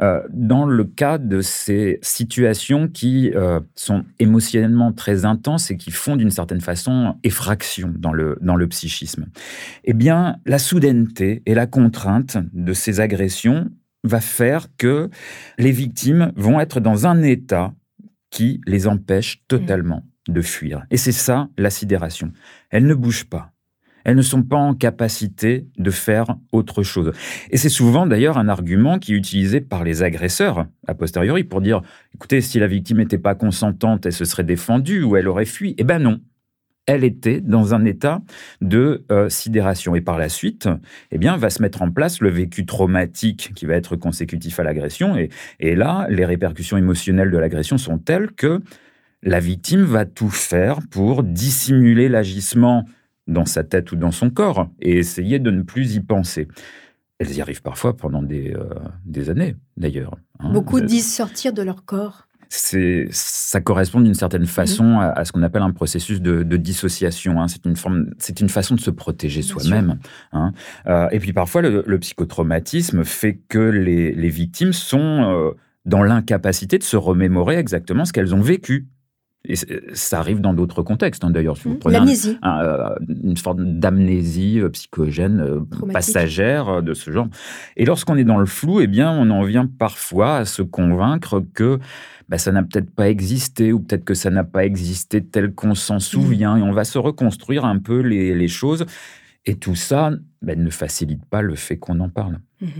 euh, dans le cas de ces situations qui euh, sont émotionnellement très intenses et qui font d'une certaine façon effraction dans le, dans le psychisme, eh bien la soudaineté et la contrainte de ces agressions va faire que les victimes vont être dans un état qui les empêche totalement de fuir. Et c'est ça, la sidération. Elles ne bougent pas. Elles ne sont pas en capacité de faire autre chose. Et c'est souvent d'ailleurs un argument qui est utilisé par les agresseurs a posteriori pour dire, écoutez, si la victime n'était pas consentante, elle se serait défendue ou elle aurait fui. Eh ben non, elle était dans un état de euh, sidération. Et par la suite, eh bien, va se mettre en place le vécu traumatique qui va être consécutif à l'agression. Et, et là, les répercussions émotionnelles de l'agression sont telles que la victime va tout faire pour dissimuler l'agissement dans sa tête ou dans son corps et essayer de ne plus y penser. Elles y arrivent parfois pendant des, euh, années, d'ailleurs. Hein. Beaucoup disent sortir de leur corps ça correspond d'une certaine façon à, ce qu'on appelle un processus de, dissociation. Hein. C'est une forme, c'est une façon de se protéger soi-même. Hein. Euh, et puis parfois, le, psychotraumatisme fait que les, victimes sont euh, dans l'incapacité de se remémorer exactement ce qu'elles ont vécu. Et ça arrive dans d'autres contextes, hein, d'ailleurs. Si L'amnésie. Euh, une forme d'amnésie euh, psychogène euh, passagère de ce genre. Et lorsqu'on est dans le flou, eh bien, on en vient parfois à se convaincre que bah, ça n'a peut-être pas existé, ou peut-être que ça n'a pas existé tel qu'on s'en souvient. Et on va se reconstruire un peu les, les choses. Et tout ça ben, ne facilite pas le fait qu'on en parle. Mhm.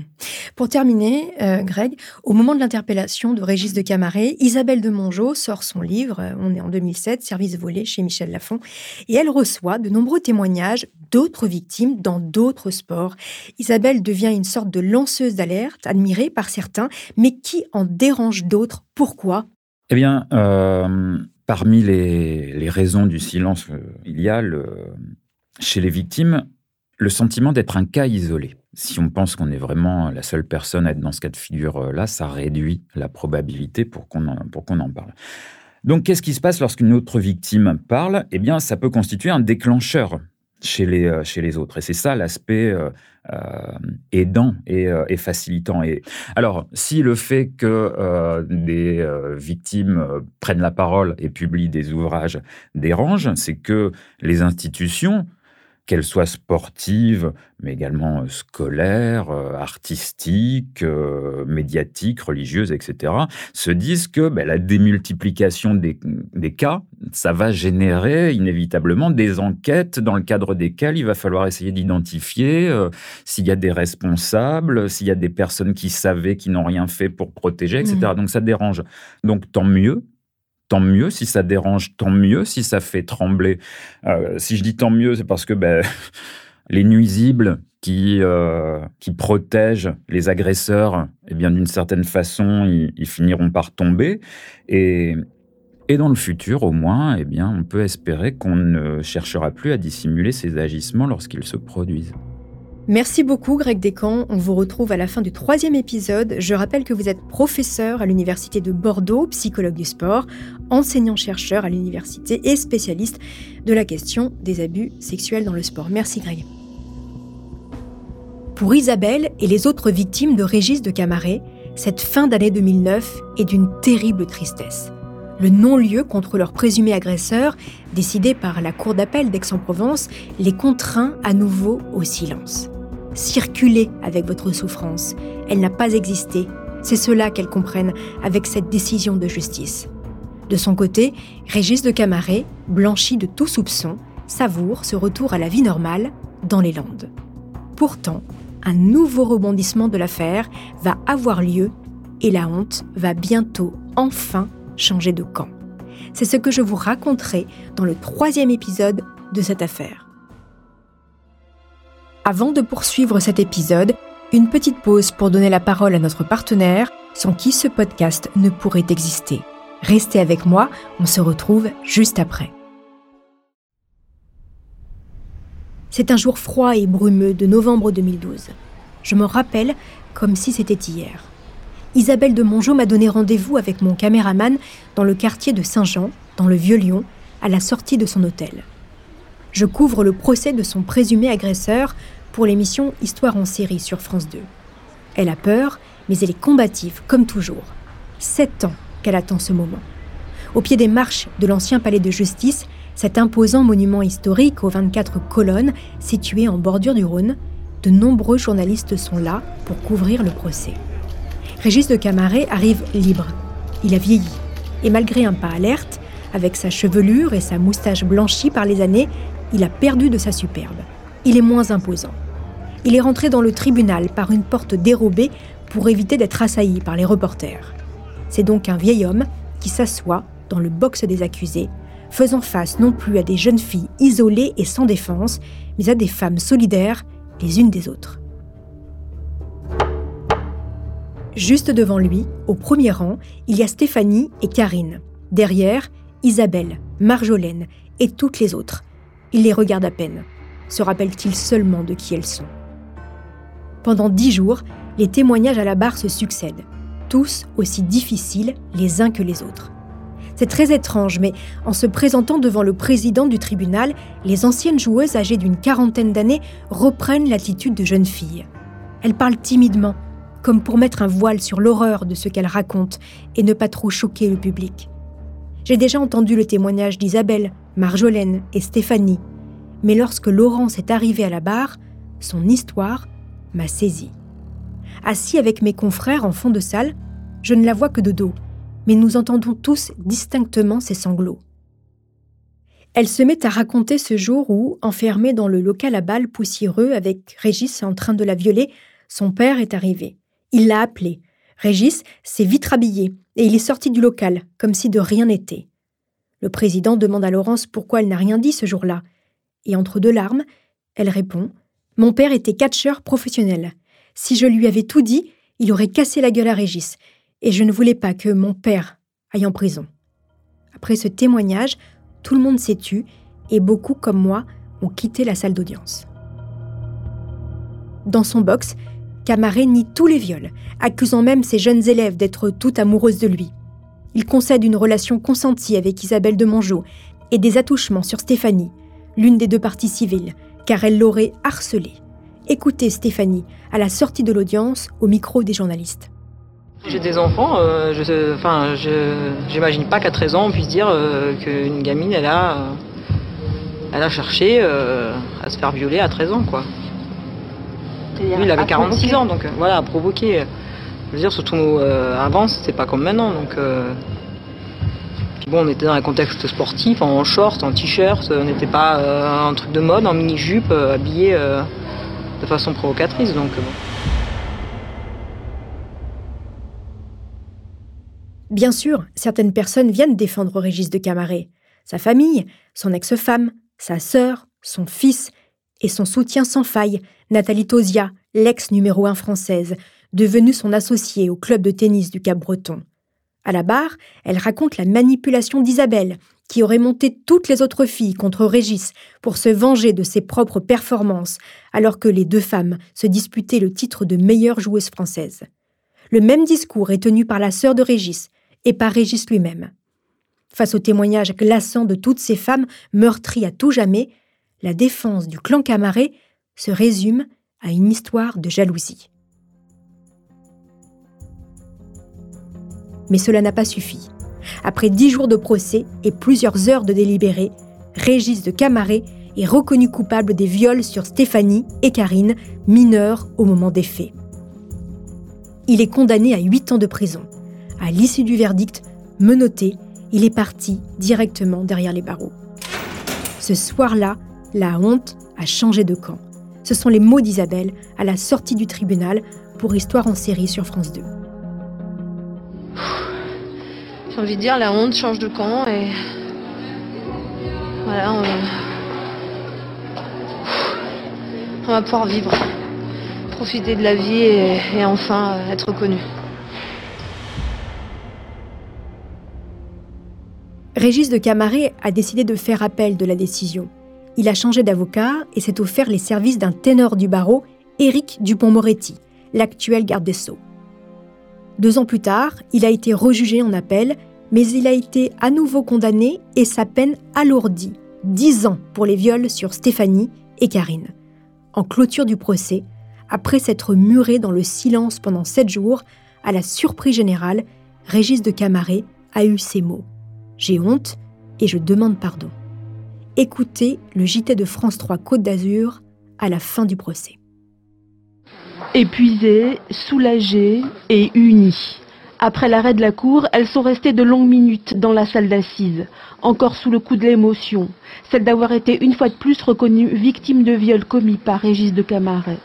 Pour terminer, euh, Greg, au moment de l'interpellation de Régis de Camaret, Isabelle de Mongeau sort son livre, euh, on est en 2007, Service volé chez Michel Lafon, et elle reçoit de nombreux témoignages d'autres victimes dans d'autres sports. Isabelle devient une sorte de lanceuse d'alerte, admirée par certains, mais qui en dérange d'autres? Pourquoi? Eh bien, euh, parmi les, les, raisons du silence, il y a le, chez les victimes le sentiment d'être un cas isolé. Si on pense qu'on est vraiment la seule personne à être dans ce cas de figure-là, ça réduit la probabilité pour qu'on en, en parle. Donc, qu'est-ce qui se passe lorsqu'une autre victime parle? Eh bien, ça peut constituer un déclencheur chez les, euh, chez les autres. Et c'est ça l'aspect euh, euh, aidant et, facilitant. Et alors, si le fait que des victimes prennent la parole et publient des ouvrages dérange, c'est que les institutions qu'elles soient sportives, mais également euh, scolaires, euh, artistiques, euh, médiatiques, religieuses, etc., se disent que ben, la démultiplication des, cas, ça va générer inévitablement des enquêtes dans le cadre desquelles il va falloir essayer d'identifier s'il y a des responsables, s'il y a des personnes qui savaient, qui n'ont rien fait pour protéger, etc. Mmh. Donc ça dérange. Donc tant mieux tant mieux. Si ça dérange, tant mieux. Si ça fait trembler, euh, si je dis tant mieux, c'est parce que ben, les nuisibles qui, euh, qui protègent les agresseurs, eh bien d'une certaine façon, ils, finiront par tomber. Et, et dans le futur, au moins, eh bien, on peut espérer qu'on ne cherchera plus à dissimuler ces agissements lorsqu'ils se produisent. Merci beaucoup Greg Descamps. On vous retrouve à la fin du troisième épisode. Je rappelle que vous êtes professeur à l'Université de Bordeaux, psychologue du sport, enseignant-chercheur à l'université et spécialiste de la question des abus sexuels dans le sport. Merci Greg. Pour Isabelle et les autres victimes de Régis de Camaret, cette fin d'année 2009 est d'une terrible tristesse. Le non-lieu contre leur présumé agresseur, décidé par la Cour d'appel d'Aix-en-Provence, les contraint à nouveau au silence. Circulez avec votre souffrance. Elle n'a pas existé. C'est cela qu'elles comprennent avec cette décision de justice. De son côté, Régis de Camaret, blanchi de tout soupçon, savoure ce retour à la vie normale dans les Landes. Pourtant, un nouveau rebondissement de l'affaire va avoir lieu et la honte va bientôt enfin changer de camp. C'est ce que je vous raconterai dans le troisième épisode de cette affaire. Avant de poursuivre cet épisode, une petite pause pour donner la parole à notre partenaire, sans qui ce podcast ne pourrait exister. Restez avec moi, on se retrouve juste après. C'est un jour froid et brumeux de novembre 2012. Je m'en rappelle comme si c'était hier. Isabelle de Mongeau m'a donné rendez-vous avec mon caméraman dans le quartier de Saint-Jean, dans le Vieux-Lyon, à la sortie de son hôtel je couvre le procès de son présumé agresseur pour l'émission Histoire en série sur France 2. Elle a peur, mais elle est combative, comme toujours. Sept ans qu'elle attend ce moment. Au pied des marches de l'ancien palais de justice, cet imposant monument historique aux 24 colonnes, situé en bordure du Rhône, de nombreux journalistes sont là pour couvrir le procès. Régis de Camaret arrive libre. Il a vieilli. Et malgré un pas alerte, avec sa chevelure et sa moustache blanchie par les années, il a perdu de sa superbe. Il est moins imposant. Il est rentré dans le tribunal par une porte dérobée pour éviter d'être assailli par les reporters. C'est donc un vieil homme qui s'assoit dans le box des accusés, faisant face non plus à des jeunes filles isolées et sans défense, mais à des femmes solidaires les unes des autres. Juste devant lui, au premier rang, il y a Stéphanie et Karine. Derrière, Isabelle, Marjolaine et toutes les autres, il les regarde à peine. Se rappelle-t-il seulement de qui elles sont Pendant dix jours, les témoignages à la barre se succèdent, tous aussi difficiles les uns que les autres. C'est très étrange, mais en se présentant devant le président du tribunal, les anciennes joueuses âgées d'une quarantaine d'années reprennent l'attitude de jeunes filles. Elles parlent timidement, comme pour mettre un voile sur l'horreur de ce qu'elles racontent et ne pas trop choquer le public. J'ai déjà entendu le témoignage d'Isabelle, Marjolaine et Stéphanie. Mais lorsque Laurence est arrivée à la barre, son histoire m'a saisi. Assis avec mes confrères en fond de salle, je ne la vois que de dos, mais nous entendons tous distinctement ses sanglots. Elle se met à raconter ce jour où, enfermée dans le local à balles poussiéreux avec Régis en train de la violer, son père est arrivé. Il l'a appelé. Régis s'est vite rhabillé et il est sorti du local, comme si de rien n'était. Le président demande à Laurence pourquoi elle n'a rien dit ce jour-là. Et entre deux larmes, elle répond Mon père était catcheur professionnel. Si je lui avais tout dit, il aurait cassé la gueule à Régis, et je ne voulais pas que mon père aille en prison. Après ce témoignage, tout le monde s'est tu et beaucoup comme moi ont quitté la salle d'audience. Dans son box, Camaré nie tous les viols, accusant même ses jeunes élèves d'être toutes amoureuses de lui. Il concède une relation consentie avec Isabelle de Mongeau et des attouchements sur Stéphanie, l'une des deux parties civiles, car elle l'aurait harcelée. Écoutez Stéphanie à la sortie de l'audience au micro des journalistes. J'ai des enfants, euh, j'imagine pas qu'à 13 ans on puisse dire euh, qu'une gamine elle a, euh, cherché à se faire violer à 13 ans. Lui il avait 46 ans donc voilà, à provoquer. Je veux dire surtout avant c'était pas comme maintenant donc. Puis bon on était dans un contexte sportif, en short, en t-shirt, on n'était pas un truc de mode, en mini-jupe, habillé de façon provocatrice donc. Bien sûr, certaines personnes viennent défendre Régis de Camaret. Sa famille, son ex-femme, sa sœur, son fils et son soutien sans faille, Nathalie Tosia, l'ex numéro 1 française, devenue son associée au club de tennis du Cap-Breton. À la barre, elle raconte la manipulation d'Isabelle, qui aurait monté toutes les autres filles contre Régis pour se venger de ses propres performances, alors que les deux femmes se disputaient le titre de meilleure joueuse française. Le même discours est tenu par la sœur de Régis, et par Régis lui-même. Face au témoignage glaçant de toutes ces femmes meurtries à tout jamais, la défense du clan Camaret se résume à une histoire de jalousie. Mais cela n'a pas suffi. Après dix jours de procès et plusieurs heures de délibéré, Régis de Camaret est reconnu coupable des viols sur Stéphanie et Karine, mineures au moment des faits. Il est condamné à huit ans de prison à l'issue du verdict, menotté, il est parti directement derrière les barreaux. Ce soir-là, la honte a changé de camp. Ce sont les mots d'Isabelle à la sortie du tribunal pour Histoire en série sur France 2. J'ai envie de dire, la honte change de camp et. Voilà, on, on va pouvoir vivre, profiter de la vie et, et enfin être reconnu. Régis de Camaret a décidé de faire appel de la décision. Il a changé d'avocat et s'est offert les services d'un ténor du barreau, Éric Dupont-Moretti, l'actuel garde des Sceaux. Deux ans plus tard, il a été rejugé en appel, mais il a été à nouveau condamné et sa peine alourdie. Dix ans pour les viols sur Stéphanie et Karine. En clôture du procès, après s'être muré dans le silence pendant sept jours, à la surprise générale, Régis de Camaret a eu ces mots. J'ai honte et je demande pardon. Écoutez le JT de France 3 Côte d'Azur à la fin du procès. Épuisées, soulagées et unies. Après l'arrêt de la cour, elles sont restées de longues minutes dans la salle d'assises, encore sous le coup de l'émotion, celle d'avoir été une fois de plus reconnue victime de viol commis par Régis de Camaret.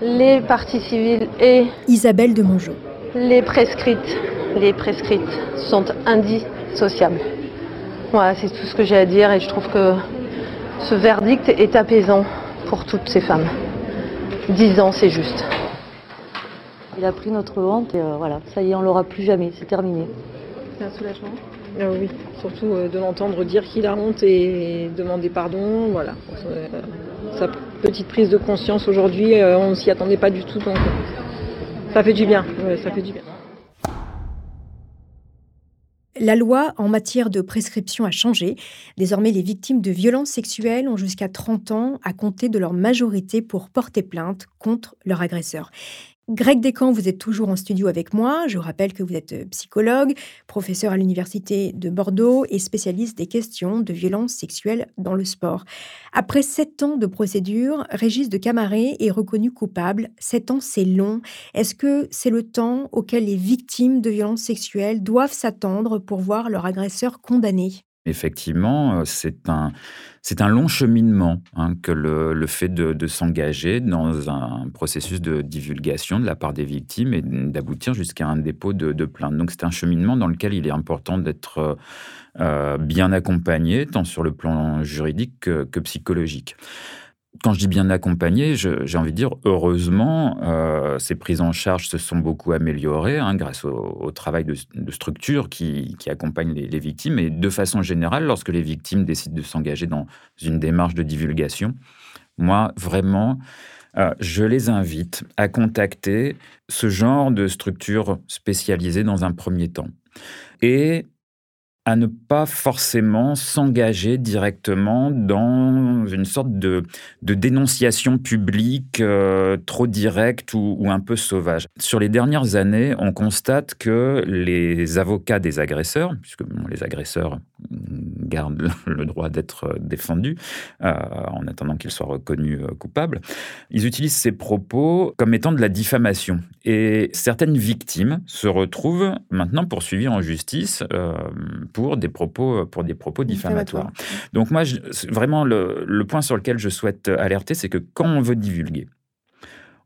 Les parties civiles et Isabelle de Mongeau. Les prescrites, les prescrites sont indices sociable. Voilà, c'est tout ce que j'ai à dire et je trouve que ce verdict est apaisant pour toutes ces femmes. Dix ans, c'est juste. Il a pris notre honte et euh, voilà, ça y est, on l'aura plus jamais, c'est terminé. C'est un soulagement ah Oui, surtout euh, de l'entendre dire qu'il a honte et demander pardon, voilà. Euh, sa petite prise de conscience aujourd'hui, on ne s'y attendait pas du tout, donc ça fait du bien, ça fait du bien. La loi en matière de prescription a changé. Désormais, les victimes de violences sexuelles ont jusqu'à 30 ans à compter de leur majorité pour porter plainte contre leur agresseur. Greg Descamps, vous êtes toujours en studio avec moi. Je rappelle que vous êtes euh, psychologue, professeur à l'Université de Bordeaux et spécialiste des questions de violences sexuelles dans le sport. Après sept ans de procédure, Régis de Camaret est reconnu coupable. Sept ans, c'est long. Est-ce que c'est le temps auquel les victimes de violences sexuelles doivent s'attendre pour voir leur agresseur condamné? Effectivement, euh, c'est un, c'est un long cheminement hein, que le, le fait de, s'engager dans un processus de divulgation de la part des victimes et d'aboutir jusqu'à un dépôt de, plainte. Donc c'est un cheminement dans lequel il est important d'être euh, bien accompagné, tant sur le plan juridique que, que psychologique quand je dis bien accompagné, j'ai envie de dire heureusement, euh, ces prises en charge se sont beaucoup améliorées hein, grâce au, travail de, de structures qui, qui accompagnent les, les, victimes. Et de façon générale, lorsque les victimes décident de s'engager dans une démarche de divulgation, moi, vraiment, euh, je les invite à contacter ce genre de structure spécialisée dans un premier temps. Et à ne pas forcément s'engager directement dans une sorte de, dénonciation publique euh, trop directe ou, un peu sauvage. Sur les dernières années, on constate que les avocats des agresseurs, puisque les agresseurs gardent le droit d'être défendus euh, en attendant qu'ils soient reconnus euh, coupables, ils utilisent ces propos comme étant de la diffamation. Et certaines victimes se retrouvent maintenant poursuivies en justice euh, pour des propos, pour des propos diffamatoires. Donc moi, je, vraiment, le, le point sur lequel je souhaite alerter, c'est que quand on veut divulguer,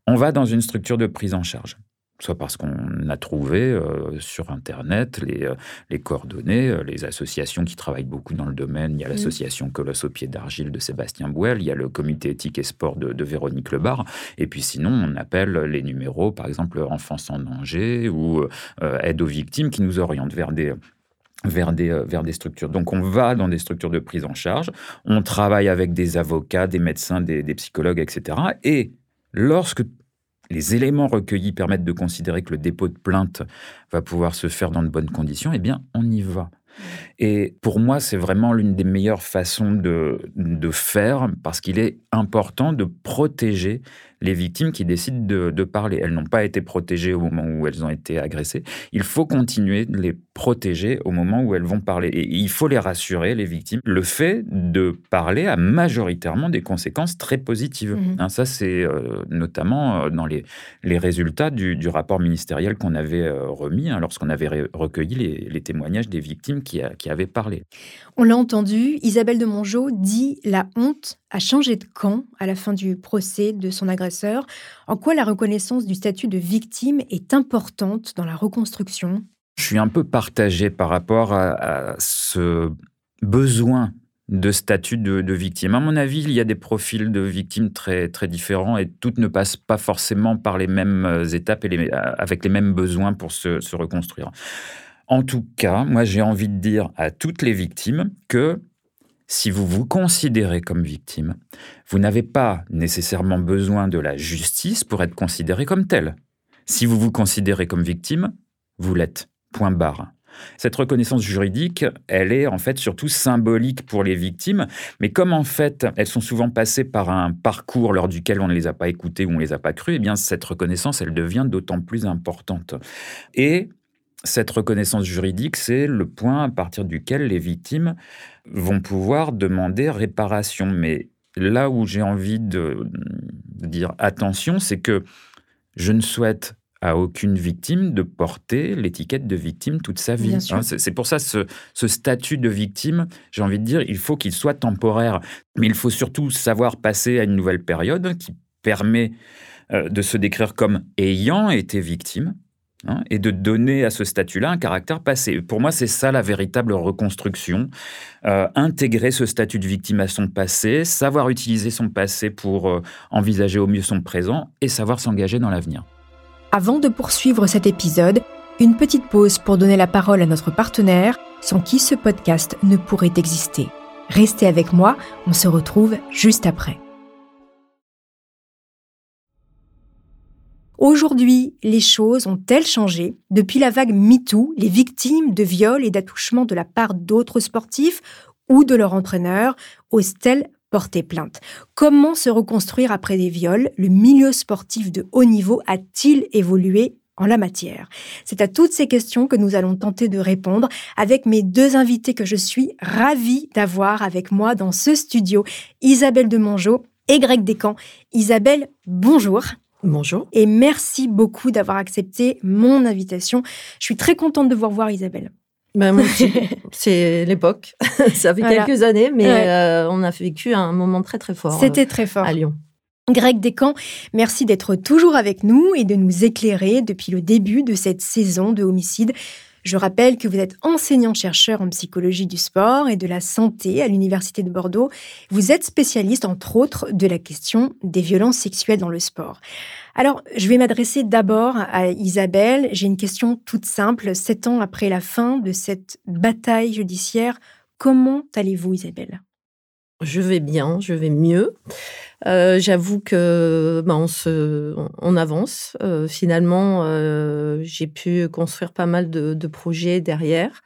on va dans une structure de prise en charge soit parce qu'on a trouvé euh, sur Internet les, euh, les coordonnées, euh, les associations qui travaillent beaucoup dans le domaine. Il y a l'association Colosse au pied d'argile de Sébastien Bouel, il y a le comité éthique et sport de, de, Véronique Lebar, et puis sinon on appelle les numéros, par exemple Enfance en danger ou Aide aux victimes, qui nous orientent vers des vers des, vers des structures. Donc on va dans des structures de prise en charge, on travaille avec des avocats, des médecins, des, des psychologues, etc. Et lorsque les éléments recueillis permettent de considérer que le dépôt de plainte va pouvoir se faire dans de bonnes conditions, eh bien, on y va. Et pour moi, c'est vraiment l'une des meilleures façons de, de faire parce qu'il est important de protéger les victimes qui décident de, de parler. Elles n'ont pas été protégées au moment où elles ont été agressées. Il faut continuer de les protéger au moment où elles vont parler. Et il faut les rassurer, les victimes. Le fait de parler a majoritairement des conséquences très positives. Mmh. Hein, ça, c'est euh, notamment euh, dans les, les résultats du, du rapport ministériel qu'on avait euh, remis hein, lorsqu'on avait recueilli les, les, témoignages des victimes qui, a, qui avaient parlé. On l'a entendu, Isabelle de Mongeau dit la honte a changé de camp à la fin du procès de son agresseur. En quoi la reconnaissance du statut de victime est importante dans la reconstruction? Je suis un peu partagé par rapport à, à ce besoin de statut de, de, victime. À mon avis, il y a des profils de victimes très, très différents et toutes ne passent pas forcément par les mêmes étapes et les, avec les mêmes besoins pour se, se reconstruire. En tout cas, moi j'ai envie de dire à toutes les victimes que si vous vous considérez comme victime, vous n'avez pas nécessairement besoin de la justice pour être considéré comme tel. Si vous vous considérez comme victime, vous l'êtes. Point barre. Cette reconnaissance juridique, elle est en fait surtout symbolique pour les victimes, mais comme en fait elles sont souvent passées par un parcours lors duquel on ne les a pas écoutées ou on ne les a pas crues, eh bien cette reconnaissance, elle devient d'autant plus importante. Et cette reconnaissance juridique, c'est le point à partir duquel les victimes vont pouvoir demander réparation. Mais là où j'ai envie de, de, dire attention, c'est que je ne souhaite à aucune victime de porter l'étiquette de victime toute sa vie. Hein, c'est pour ça ce, ce statut de victime, j'ai envie de dire, il faut qu'il soit temporaire, mais il faut surtout savoir passer à une nouvelle période qui permet euh, de se décrire comme ayant été victime Hein, et de donner à ce statut-là un caractère passé. Pour moi, c'est ça la véritable reconstruction. Euh, intégrer ce statut de victime à son passé, savoir utiliser son passé pour euh, envisager au mieux son présent et savoir s'engager dans l'avenir. Avant de poursuivre cet épisode, une petite pause pour donner la parole à notre partenaire, sans qui ce podcast ne pourrait exister. Restez avec moi, on se retrouve juste après. Aujourd'hui, les choses ont-elles changé? Depuis la vague MeToo, les victimes de viols et d'attouchements de la part d'autres sportifs ou de leur entraîneur osent-elles porté plainte? Comment se reconstruire après des viols? Le milieu sportif de haut niveau a-t-il évolué en la matière? C'est à toutes ces questions que nous allons tenter de répondre avec mes deux invités que je suis ravie d'avoir avec moi dans ce studio, Isabelle de Mongeau et Greg Descamps. Isabelle, bonjour. Bonjour. Et merci beaucoup d'avoir accepté mon invitation. Je suis très contente de vous revoir, Isabelle. Ben, c'est l'époque. Ça fait quelques années, mais euh, on a vécu un moment très très fort. C'était très fort. À Lyon. Greg Descamps, merci d'être toujours avec nous et de nous éclairer depuis le début de cette saison de homicide. Je rappelle que vous êtes enseignant-chercheur en psychologie du sport et de la santé à l'Université de Bordeaux. Vous êtes spécialiste, entre autres, de la question des violences sexuelles dans le sport. Alors, je vais m'adresser d'abord à Isabelle. J'ai une question toute simple. Sept ans après la fin de cette bataille judiciaire, comment allez-vous, Isabelle? Je vais bien, je vais mieux. Euh, j'avoue que ben, on, se, on, avance. Euh, finalement, euh, j'ai pu construire pas mal de, de, projets derrière,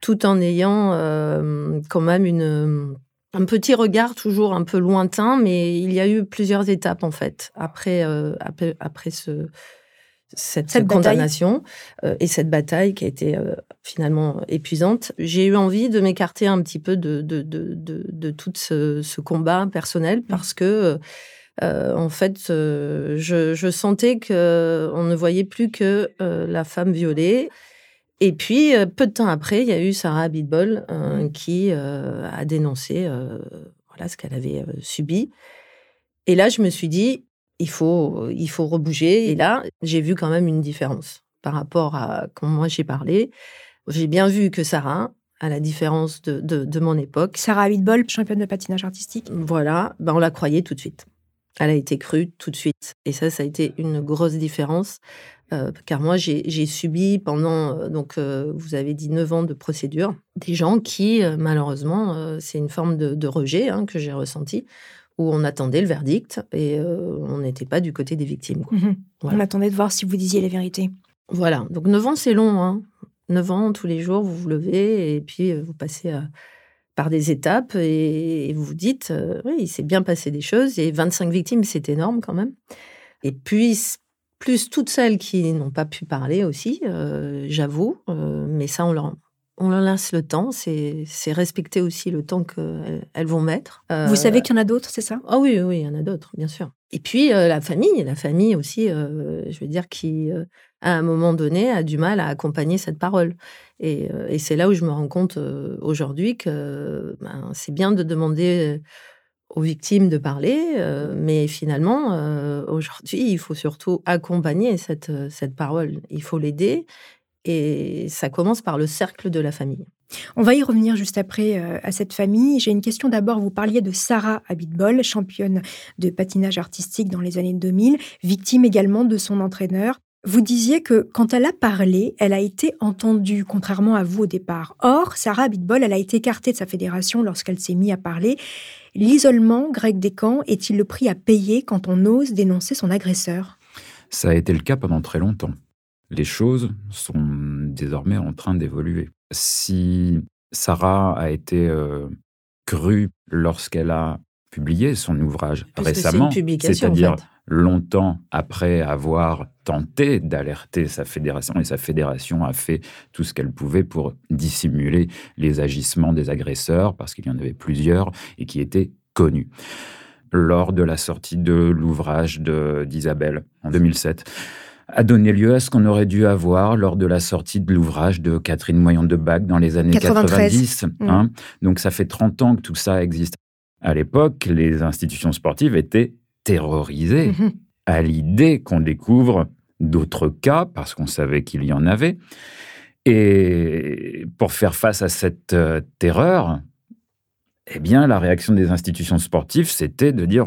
tout en ayant quand même une, un petit regard toujours un peu lointain, mais il y a eu plusieurs étapes en fait après, après, après ce, cette, condamnation euh, et cette bataille qui a été euh, finalement épuisante. J'ai eu envie de m'écarter un petit peu de, de, de, de, tout ce, combat personnel mmh. parce que, euh, en fait, je, je, sentais qu'on ne voyait plus que la femme violée. Et puis, peu de temps après, il y a eu Sarah Abitbol mmh. qui a dénoncé voilà, ce qu'elle avait subi. Et là, je me suis dit, il faut, il faut rebouger. Et là, j'ai vu quand même une différence par rapport à quand moi j'ai parlé. J'ai bien vu que Sarah, à la différence de, de, mon époque. Sarah Huitbol, championne de patinage artistique. Voilà, ben on la croyait tout de suite. Elle a été crue tout de suite. Et ça, ça a été une grosse différence. Euh, car moi, j'ai subi pendant, euh, donc, euh, vous avez dit 9 ans de procédure, des gens qui, malheureusement, c'est une forme de, de rejet hein, que j'ai ressenti, où on attendait le verdict et euh, on n'était pas du côté des victimes. Mhm. On attendait de voir si vous disiez la vérité. Voilà, donc 9 ans, c'est long. Hein. 9 ans, tous les jours, vous vous levez et puis euh, vous passez euh, par des étapes et, vous vous dites, oui, il s'est bien passé des choses. Et 25 victimes, c'est énorme quand même. Et puis, plus toutes celles qui n'ont pas pu parler aussi, j'avoue, mais ça, on leur, on leur laisse le temps, c'est respecter aussi le temps qu'elles elles vont mettre. Vous savez qu'il y en a d'autres, c'est ça? Ah oui, oui, il y en a d'autres, bien sûr. Et puis euh, la famille, la famille aussi, euh, je veux dire, qui euh, à un moment donné a du mal à accompagner cette parole. Et, c'est là où je me rends compte aujourd'hui que ben, c'est bien de demander aux victimes de parler, mais finalement, aujourd'hui, il faut surtout accompagner cette, cette parole. Il faut l'aider et ça commence par le cercle de la famille. On va y revenir juste après euh, à cette famille. J'ai une question d'abord. Vous parliez de Sarah Abitbol, championne de patinage artistique dans les années 2000, victime également de son entraîneur. Vous disiez que quand elle a parlé, elle a été entendue, contrairement à vous au départ. Or, Sarah Abitbol, elle a été écartée de sa fédération lorsqu'elle s'est mise à parler. L'isolement, Greg Descamps, est-il le prix à payer quand on ose dénoncer son agresseur? Ça a été le cas pendant très longtemps les choses sont désormais en train d'évoluer. Si Sarah a été euh, crue lorsqu'elle a publié son ouvrage récemment, c'est-à-dire longtemps après avoir tenté d'alerter sa fédération, et sa fédération a fait tout ce qu'elle pouvait pour dissimuler les agissements des agresseurs, parce qu'il y en avait plusieurs et qui étaient connus lors de la sortie de l'ouvrage d'Isabelle en 2007 a donné lieu à ce qu'on aurait dû avoir lors de la sortie de l'ouvrage de Catherine Moyon de Bac dans les années 90. Mmh. Hein. Donc ça fait 30 ans que tout ça existe. À l'époque, les institutions sportives étaient terrorisées mmh à l'idée qu'on découvre d'autres cas, parce qu'on savait qu'il y en avait. Et pour faire face à cette euh, terreur, eh bien, la réaction des institutions sportives, c'était de dire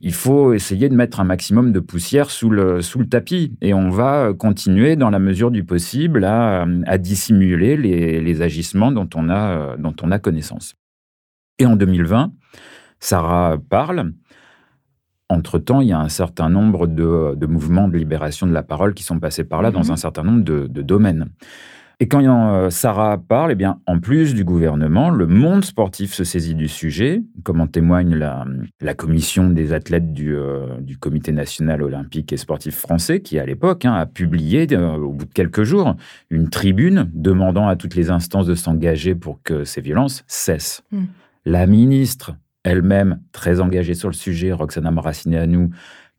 il faut essayer de mettre un maximum de poussière sous le, sous le tapis. Et on va continuer, dans la mesure du possible, à, dissimuler les, agissements dont on, a, dont on a connaissance. Et en 2020, Sarah parle. Entre-temps, il y a un certain nombre de, mouvements de libération de la parole qui sont passés par là dans mhm. un certain nombre de, domaines. Et quand euh, Sarah parle, eh bien, en plus du gouvernement, le monde sportif se saisit du sujet, comme en témoigne la, la commission des athlètes du, euh, du, Comité national olympique et sportif français, qui à l'époque hein, a publié, euh, au bout de quelques jours, une tribune demandant à toutes les instances de s'engager pour que ces violences cessent. Mm. La ministre elle-même, très engagée sur le sujet, Roxana Maracineanu,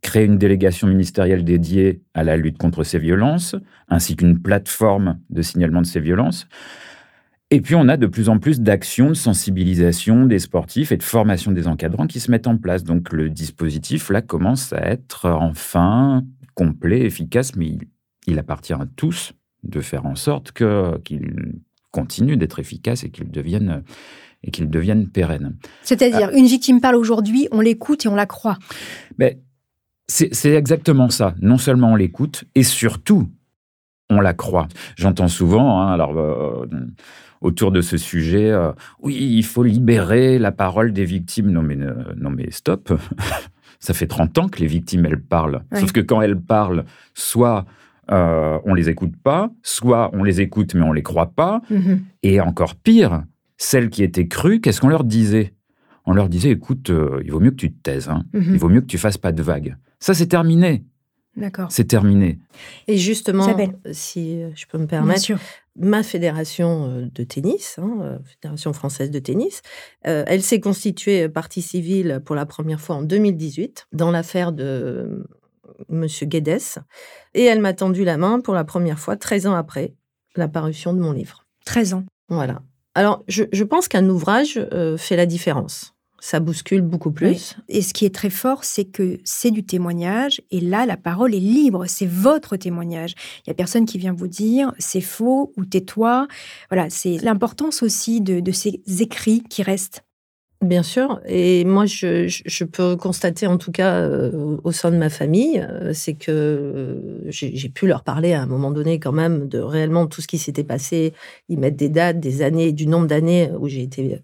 créer une délégation ministérielle dédiée à la lutte contre ces violences, ainsi qu'une plateforme de signalement de ces violences. Et puis, on a de plus en plus d'actions de sensibilisation des sportifs et de formation des encadrants qui se mettent en place. Donc, le dispositif, là, commence à être enfin complet, efficace, mais il, appartient à tous de faire en sorte qu'il continue d'être efficace et qu'il devienne et qu'il devienne pérenne. C'est-à-dire, une victime parle aujourd'hui, on l'écoute et on la croit. Mais c'est exactement ça. Non seulement on l'écoute, et surtout, on la croit. J'entends souvent, hein, alors, euh, autour de ce sujet, euh, oui, il faut libérer la parole des victimes. Non, mais, euh, non, mais stop. ça fait 30 ans que les victimes, elles parlent. Sauf que quand elles parlent, soit on les écoute pas, soit on les écoute mais on les croit pas. Mm-hmm. Et encore pire, celles qui étaient crues, qu'est-ce qu'on leur disait? On leur disait, écoute, il vaut mieux que tu te taises. Hein. Mm-hmm. Il vaut mieux que tu fasses pas de vagues. Ça, c'est terminé. D'accord. C'est terminé. Et justement, si je peux me permettre, ma fédération euh, de tennis, hein, euh, Fédération française de tennis, euh, elle s'est constituée partie civile pour la première fois en 2018 dans l'affaire de M. Guedes. Et elle m'a tendu la main pour la première fois 13 ans après la parution de mon livre. 13 ans. Voilà. Alors, je, je pense qu'un ouvrage fait la différence ça bouscule beaucoup plus. Et ce qui est très fort, c'est que c'est du témoignage, et là, la parole est libre, c'est votre témoignage. Il y a personne qui vient vous dire c'est faux ou tais-toi. Voilà, c'est l'importance aussi de, ces écrits qui restent. Bien sûr, et moi je, peux constater en tout cas euh, au sein de ma famille, euh, c'est que euh, j'ai pu leur parler à un moment donné quand même de réellement tout ce qui s'était passé. Ils mettent des dates, des années, du nombre d'années où j'ai été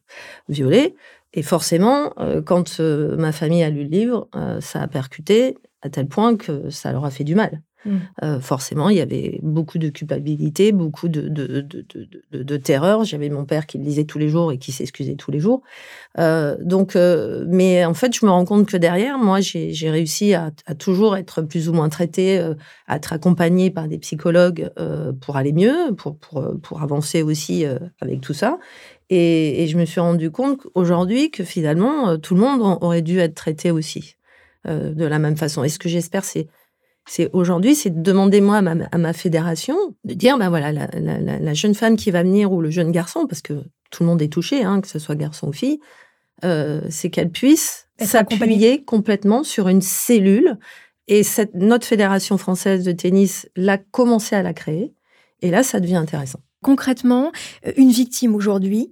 violée. Et forcément, euh, quand euh, ma famille a lu le livre, euh, ça a percuté à tel point que ça leur a fait du mal. Mmh. forcément, il y avait beaucoup de culpabilité, beaucoup de, terreur. J'avais mon père qui le lisait tous les jours et qui s'excusait tous les jours. donc, mais en fait, je me rends compte que derrière, moi, j'ai réussi à, toujours être plus ou moins traitée, à être accompagnée par des psychologues pour aller mieux, pour, pour, pour avancer aussi avec tout ça. Et, je me suis rendu compte aujourd'hui que finalement, euh, tout le monde aurait dû être traité aussi euh, de la même façon. Et ce que j'espère, c'est c'est aujourd'hui, c'est de demander moi à ma, fédération de dire, ben voilà, la, jeune femme qui va venir ou le jeune garçon, parce que tout le monde est touché, hein, que ce soit garçon ou fille, euh, c'est qu'elle puisse s'appuyer complètement sur une cellule. Et cette, notre fédération française de tennis l'a commencé à la créer. Et là, ça devient intéressant. Concrètement, euh, une victime aujourd'hui,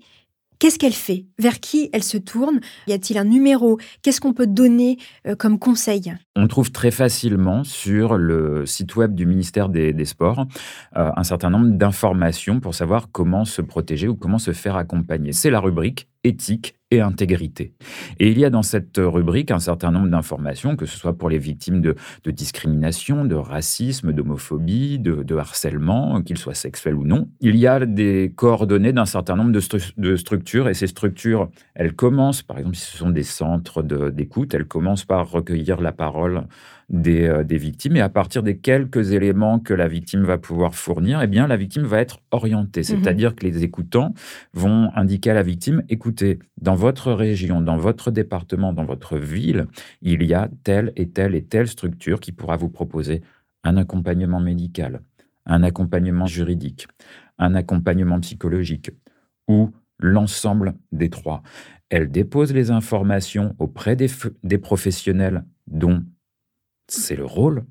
Qu'est-ce qu'elle fait? Vers qui elle se tourne? Y a-t-il un numéro? Qu'est-ce qu'on peut donner euh, comme conseil? On trouve très facilement sur le site web du ministère des, Sports euh, un certain nombre d'informations pour savoir comment se protéger ou comment se faire accompagner. C'est la rubrique éthique et intégrité. Et il y a dans cette rubrique un certain nombre d'informations, que ce soit pour les victimes de, discrimination, de racisme, d'homophobie, de, harcèlement, qu'ils soient sexuels ou non. Il y a des coordonnées d'un certain nombre de, de, structures, et ces structures, elles commencent, par exemple, si ce sont des centres d'écoute, elles commencent par recueillir la parole euh, des, victimes. Et à partir des quelques éléments que la victime va pouvoir fournir, eh bien, la victime va être orientée. Mhm. C'est-à-dire que les écoutants vont indiquer à la victime, écoutez, dans votre région, dans votre département, dans votre ville, il y a telle et telle et telle structure qui pourra vous proposer un accompagnement médical, un accompagnement juridique, un accompagnement psychologique ou l'ensemble des trois. Elle dépose les informations auprès des, des professionnels dont c'est le rôle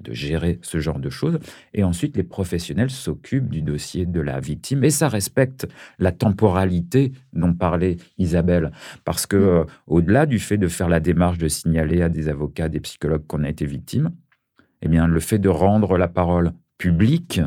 de gérer ce genre de choses. Et ensuite, les professionnels s'occupent du dossier de la victime. Et ça respecte la temporalité dont parlait Isabelle. Parce que, mmh. euh, au-delà du fait de faire la démarche de signaler à des avocats, des psychologues qu'on a été victime, eh bien, le fait de rendre la parole publique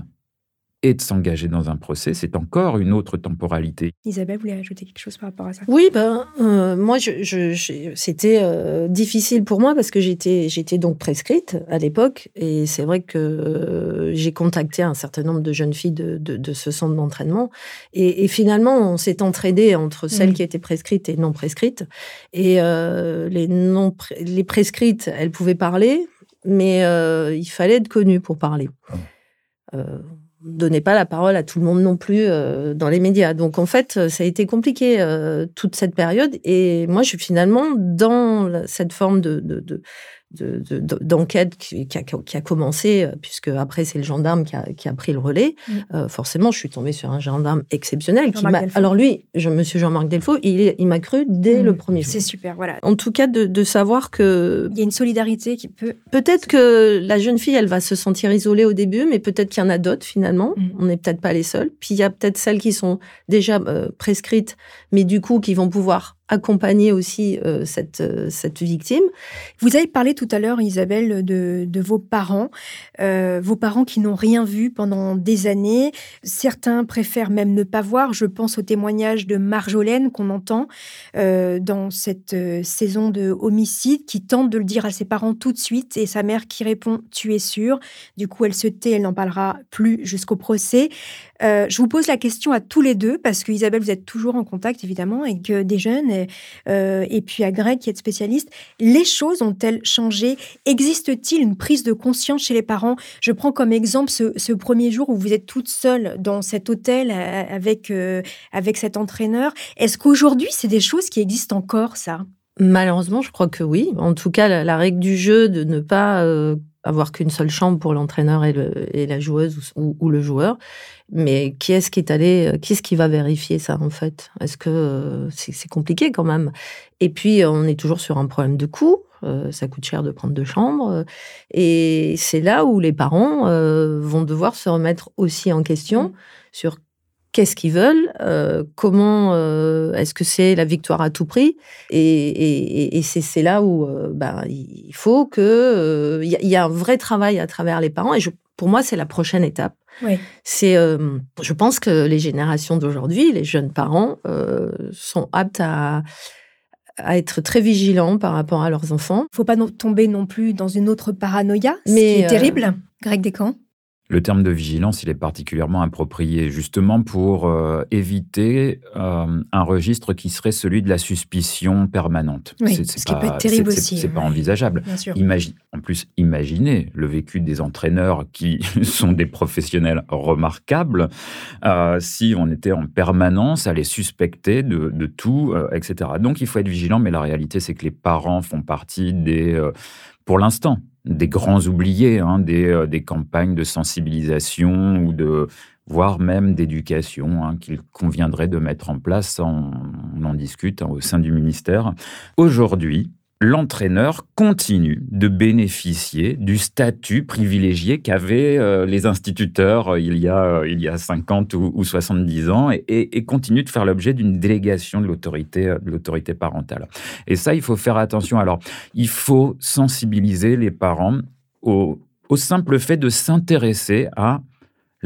et de s'engager dans un procès, c'est encore une autre temporalité. Isabelle, vous voulez ajouter quelque chose par rapport à ça Oui, ben, euh, moi, je, c'était euh, difficile pour moi parce que j'étais, j'étais donc prescrite à l'époque. Et c'est vrai que euh, j'ai contacté un certain nombre de jeunes filles de, de, ce centre d'entraînement. Et, finalement, on s'est entraîné entre celles qui étaient prescrites et non prescrites. Et les, non, les prescrites, elles pouvaient parler, mais il fallait être connu pour parler donnait pas la parole à tout le monde non plus euh, dans les médias. Donc en fait, ça a été compliqué euh, toute cette période. Et moi, je suis finalement dans cette forme de, d'enquête qui, a, commencé, euh, puisque après c'est le gendarme qui a, pris le relais. Mm. Euh, forcément, je suis tombée sur un gendarme exceptionnel. Qui Alors lui, je, Monsieur Jean-Marc Delfaux, il, il m'a cru dès le mm. premier jour. C'est super, voilà. En tout cas, de, savoir que il y a une solidarité qui peut. Peut-être que la jeune fille, elle va se sentir isolée au début, mais peut-être qu'il y en a d'autres finalement. Mm. On n'est peut-être pas les seuls. Puis il y a peut-être celles qui sont déjà euh, prescrites, mais du coup qui vont pouvoir accompagner aussi euh, cette, euh, cette victime. Vous avez parlé tout à l'heure, Isabelle, de, de vos parents, euh, vos parents qui n'ont rien vu pendant des années. Certains préfèrent même ne pas voir. Je pense au témoignage de Marjolaine qu'on entend dans cette saison de homicide, qui tente de le dire à ses parents tout de suite et sa mère qui répond « tu es sûr ». Du coup, elle se tait, elle n'en parlera plus jusqu'au procès. Je vous pose la question à tous les deux parce que Isabelle, vous êtes toujours en contact évidemment avec des jeunes euh, et, puis à Greg qui est spécialiste. Les choses ont-elles changé? Existe-t-il une prise de conscience chez les parents? Je prends comme exemple ce, premier jour où vous êtes toute seule dans cet hôtel euh, avec, euh, avec cet entraîneur. Est-ce qu'aujourd'hui, c'est des choses qui existent encore, ça? Malheureusement, je crois que oui. En tout cas, la, règle du jeu de ne pas avoir qu'une seule chambre pour l'entraîneur et, la joueuse ou, le joueur. Mais qui est-ce qui est allé, euh, qui est-ce qui va vérifier ça en fait? Est-ce que euh, c'est compliqué quand même? Et puis on est toujours sur un problème de coût. Euh, ça coûte cher de prendre deux chambres. Et c'est là où les parents vont devoir se remettre aussi en question sur qu'est-ce qu'ils veulent, comment est-ce que c'est la victoire à tout prix, et, c'est là où ben, il faut que il y, a un vrai travail à travers les parents, et pour moi c'est la prochaine étape. C'est, je pense que les générations d'aujourd'hui, les jeunes parents, sont aptes à, à être très vigilants par rapport à leurs enfants. Il faut pas tomber non plus dans une autre paranoïa, ce qui est terrible. Greg Descamps? Le terme de vigilance, il est particulièrement approprié justement pour euh, éviter euh, un registre qui serait celui de la suspicion permanente. c'est, ce qui peut être terrible aussi. C'est, pas envisageable. Imagine, en plus, imaginez le vécu des entraîneurs qui sont des professionnels remarquables euh, si on était en permanence à les suspecter de, de tout, etc. Donc il faut être vigilant, mais la réalité, c'est que les parents font partie des, pour l'instant, des grands oubliés, hein, euh, des, campagnes de sensibilisation ou de voire même d'éducation hein, qu'il conviendrait de mettre en place. On, en discute hein, au sein du ministère. Aujourd'hui, l'entraîneur continue de bénéficier du statut privilégié qu'avaient euh, les instituteurs euh, il, y a, euh, il y a 50 ou, 70 ans et, continue de faire l'objet d'une délégation de l'autorité, l'autorité parentale. Et ça, il faut faire attention. Alors, il faut sensibiliser les parents au simple fait de s'intéresser à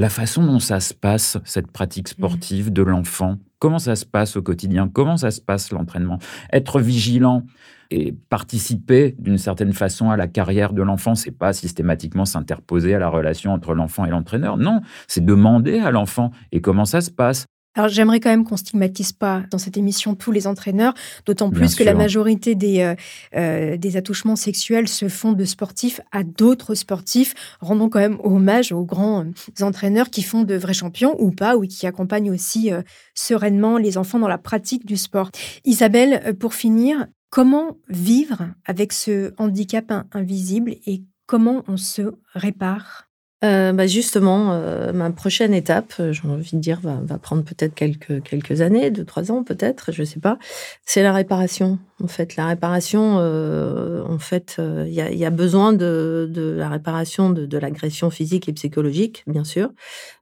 la façon dont ça se passe, cette pratique sportive de l'enfant. Comment ça se passe au quotidien Comment ça se passe l'entraînement? Être vigilant et participer d'une certaine façon à la carrière de l'enfant, c'est pas systématiquement s'interposer à la relation entre l'enfant et l'entraîneur. Non, c'est demander à l'enfant et comment ça se passe. Alors j'aimerais quand même qu'on stigmatise pas dans cette émission tous les entraîneurs, d'autant plus que la majorité des, euh, euh, des attouchements sexuels se font de sportifs à d'autres sportifs. Rendons quand même hommage aux grands euh, entraîneurs qui font de vrais champions ou pas, ou qui accompagnent aussi sereinement les enfants dans la pratique du sport. Isabelle, pour finir, Comment vivre avec ce handicap invisible et comment on se répare? Euh, bah justement, euh, ma prochaine étape, euh, j'ai envie de dire, va, prendre peut-être quelques, quelques années, deux, trois ans peut-être, je ne sais pas. C'est la réparation, en fait. La réparation, en fait, il y, a, besoin de, de la réparation de, de l'agression physique et psychologique, bien sûr.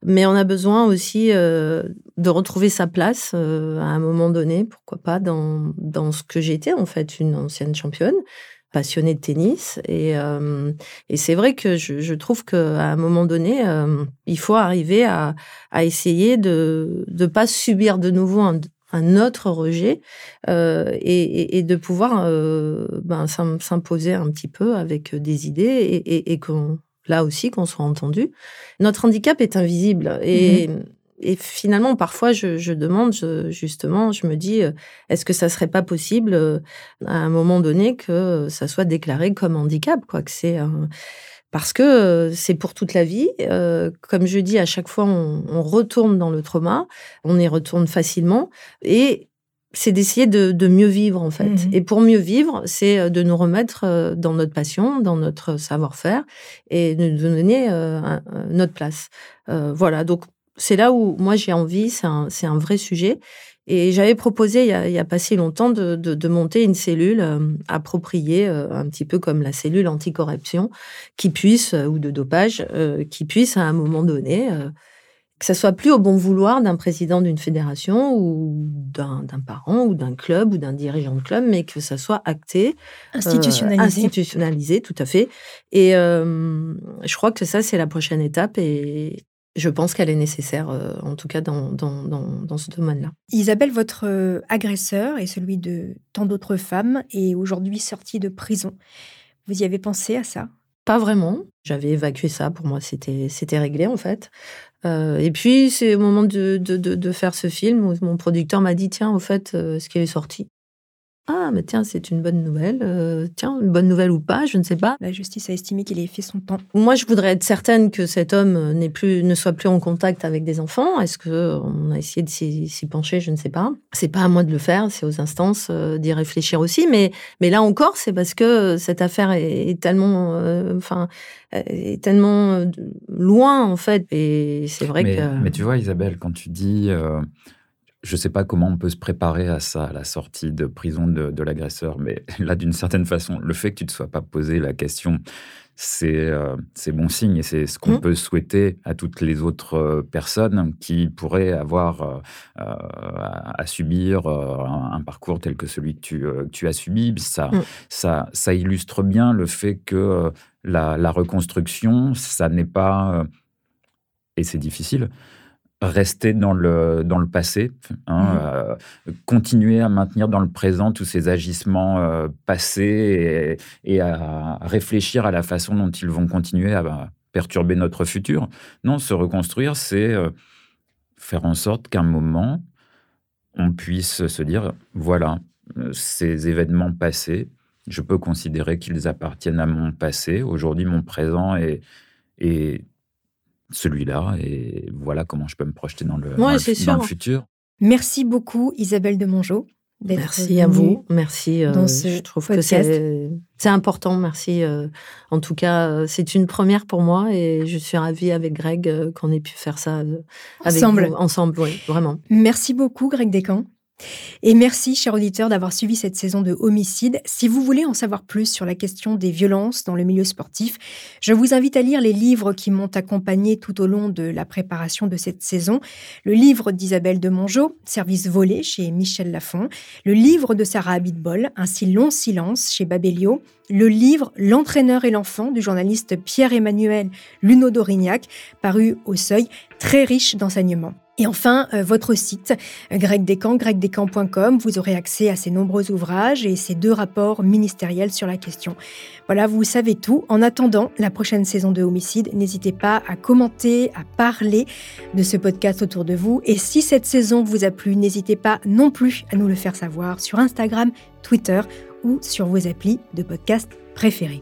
Mais on a besoin aussi de retrouver sa place à un moment donné, pourquoi pas, dans, dans ce que j'étais, en fait, une ancienne championne. Passionné de tennis. Et, euh, et c'est vrai que je, je trouve qu'à un moment donné, euh, il faut arriver à, à essayer de ne pas subir de nouveau un, un autre rejet euh, et, et, et, de pouvoir euh, ben, s'imposer un petit peu avec des idées et, et, et qu'on là aussi qu'on soit entendu. Notre handicap est invisible et, mmh et finalement, parfois, je, je, demande justement, je me dis, euh, est-ce que ça serait pas possible euh, à un moment donné que ça soit déclaré comme handicap, quoi, que c'est parce que euh, c'est pour toute la vie. comme je dis, à chaque fois, on, on, retourne dans le trauma, on y retourne facilement, et c'est d'essayer de, de, mieux vivre en fait. Mmh et pour mieux vivre, c'est de nous remettre dans notre passion, dans notre savoir-faire, et de nous donner notre place. voilà. Donc c'est là où moi j'ai envie, c'est un, un, vrai sujet. Et j'avais proposé il n'y a, pas si longtemps de, de, monter une cellule euh, appropriée, euh, un petit peu comme la cellule anticorruption, qui puisse, euh, ou de dopage, qui puisse à un moment donné, que ça soit plus au bon vouloir d'un président d'une fédération ou d'un parent ou d'un club ou d'un dirigeant de club, mais que ça soit acté, institutionnalisé, institutionnalisé, tout à fait. Et je crois que ça c'est la prochaine étape et je pense qu'elle est nécessaire, euh, en tout cas dans, dans, dans, ce domaine-là. Isabelle, votre euh, agresseur et celui de tant d'autres femmes est aujourd'hui sorti de prison. Vous y avez pensé à ça? Pas vraiment. J'avais évacué ça. Pour moi, c'était c'était réglé en fait. Euh, et puis, c'est au moment de, de, de, faire ce film où mon producteur m'a dit tiens, au fait, ce qui est sorti. Ah, mais tiens, c'est une bonne nouvelle. Euh, tiens, une bonne nouvelle ou pas, je ne sais pas. La justice a estimé qu'il ait fait son temps. Moi, je voudrais être certaine que cet homme n'est plus, ne soit plus en contact avec des enfants. Est-ce que on a essayé de s'y pencher Je ne sais pas. C'est pas à moi de le faire, c'est aux instances euh, d'y réfléchir aussi. Mais, mais là encore, c'est parce que cette affaire est, tellement, euh, enfin, est tellement loin en fait. Et c'est vrai que. Mais tu vois, Isabelle, quand tu dis je ne sais pas comment on peut se préparer à ça, à la sortie de prison de, l'agresseur, mais là, d'une certaine façon, le fait que tu ne te sois pas posé la question, c'est euh, bon signe et c'est ce qu'on mmh. peut souhaiter à toutes les autres euh, personnes qui pourraient avoir euh, à, subir un, parcours tel que celui que tu, tu as subi. Ça, mmh. ça, ça illustre bien le fait que la, la reconstruction, ça n'est pas, et c'est difficile, rester dans le, dans le passé, hein, mmh. euh, continuer à maintenir dans le présent tous ces agissements euh, passés et, à réfléchir à la façon dont ils vont continuer à bah, perturber notre futur. Non, se reconstruire, c'est euh, faire en sorte qu'un moment, on puisse se dire, voilà, ces événements passés, je peux considérer qu'ils appartiennent à mon passé. Aujourd'hui, mon présent est, est celui-là et voilà comment je peux me projeter dans le, dans, le futur. Merci beaucoup Isabelle de Mongeau. Merci à vous. Merci. Euh, je trouve que c'est important. Merci. Euh, en tout cas, euh, c'est une première pour moi et je suis ravie avec Greg qu'on ait pu faire ça ensemble. ensemble, oui, vraiment. Merci beaucoup, Greg Descamps. Et merci, chers auditeurs, d'avoir suivi cette saison de Homicide. Si vous voulez en savoir plus sur la question des violences dans le milieu sportif, je vous invite à lire les livres qui m'ont accompagné tout au long de la préparation de cette saison. Le livre d'Isabelle de Mongeau, Service volé chez Michel Lafon. Le livre de Sarah Abitbol, Un si long silence chez Babelio. Le livre L'entraîneur et l'enfant du journaliste Pierre-Emmanuel Luno d'Aurignac, paru au seuil, très riche d'enseignements. Et enfin, euh, votre site, Greg Descamps, gregdescamps.com, vous aurez accès à ces nombreux ouvrages et ces deux rapports ministériels sur la question. Voilà, vous savez tout. En attendant la prochaine saison de Homicide, n'hésitez pas à commenter, à parler de ce podcast autour de vous. Et si cette saison vous a plu, n'hésitez pas non plus à nous le faire savoir sur Instagram, Twitter ou sur vos applis de podcast préférés.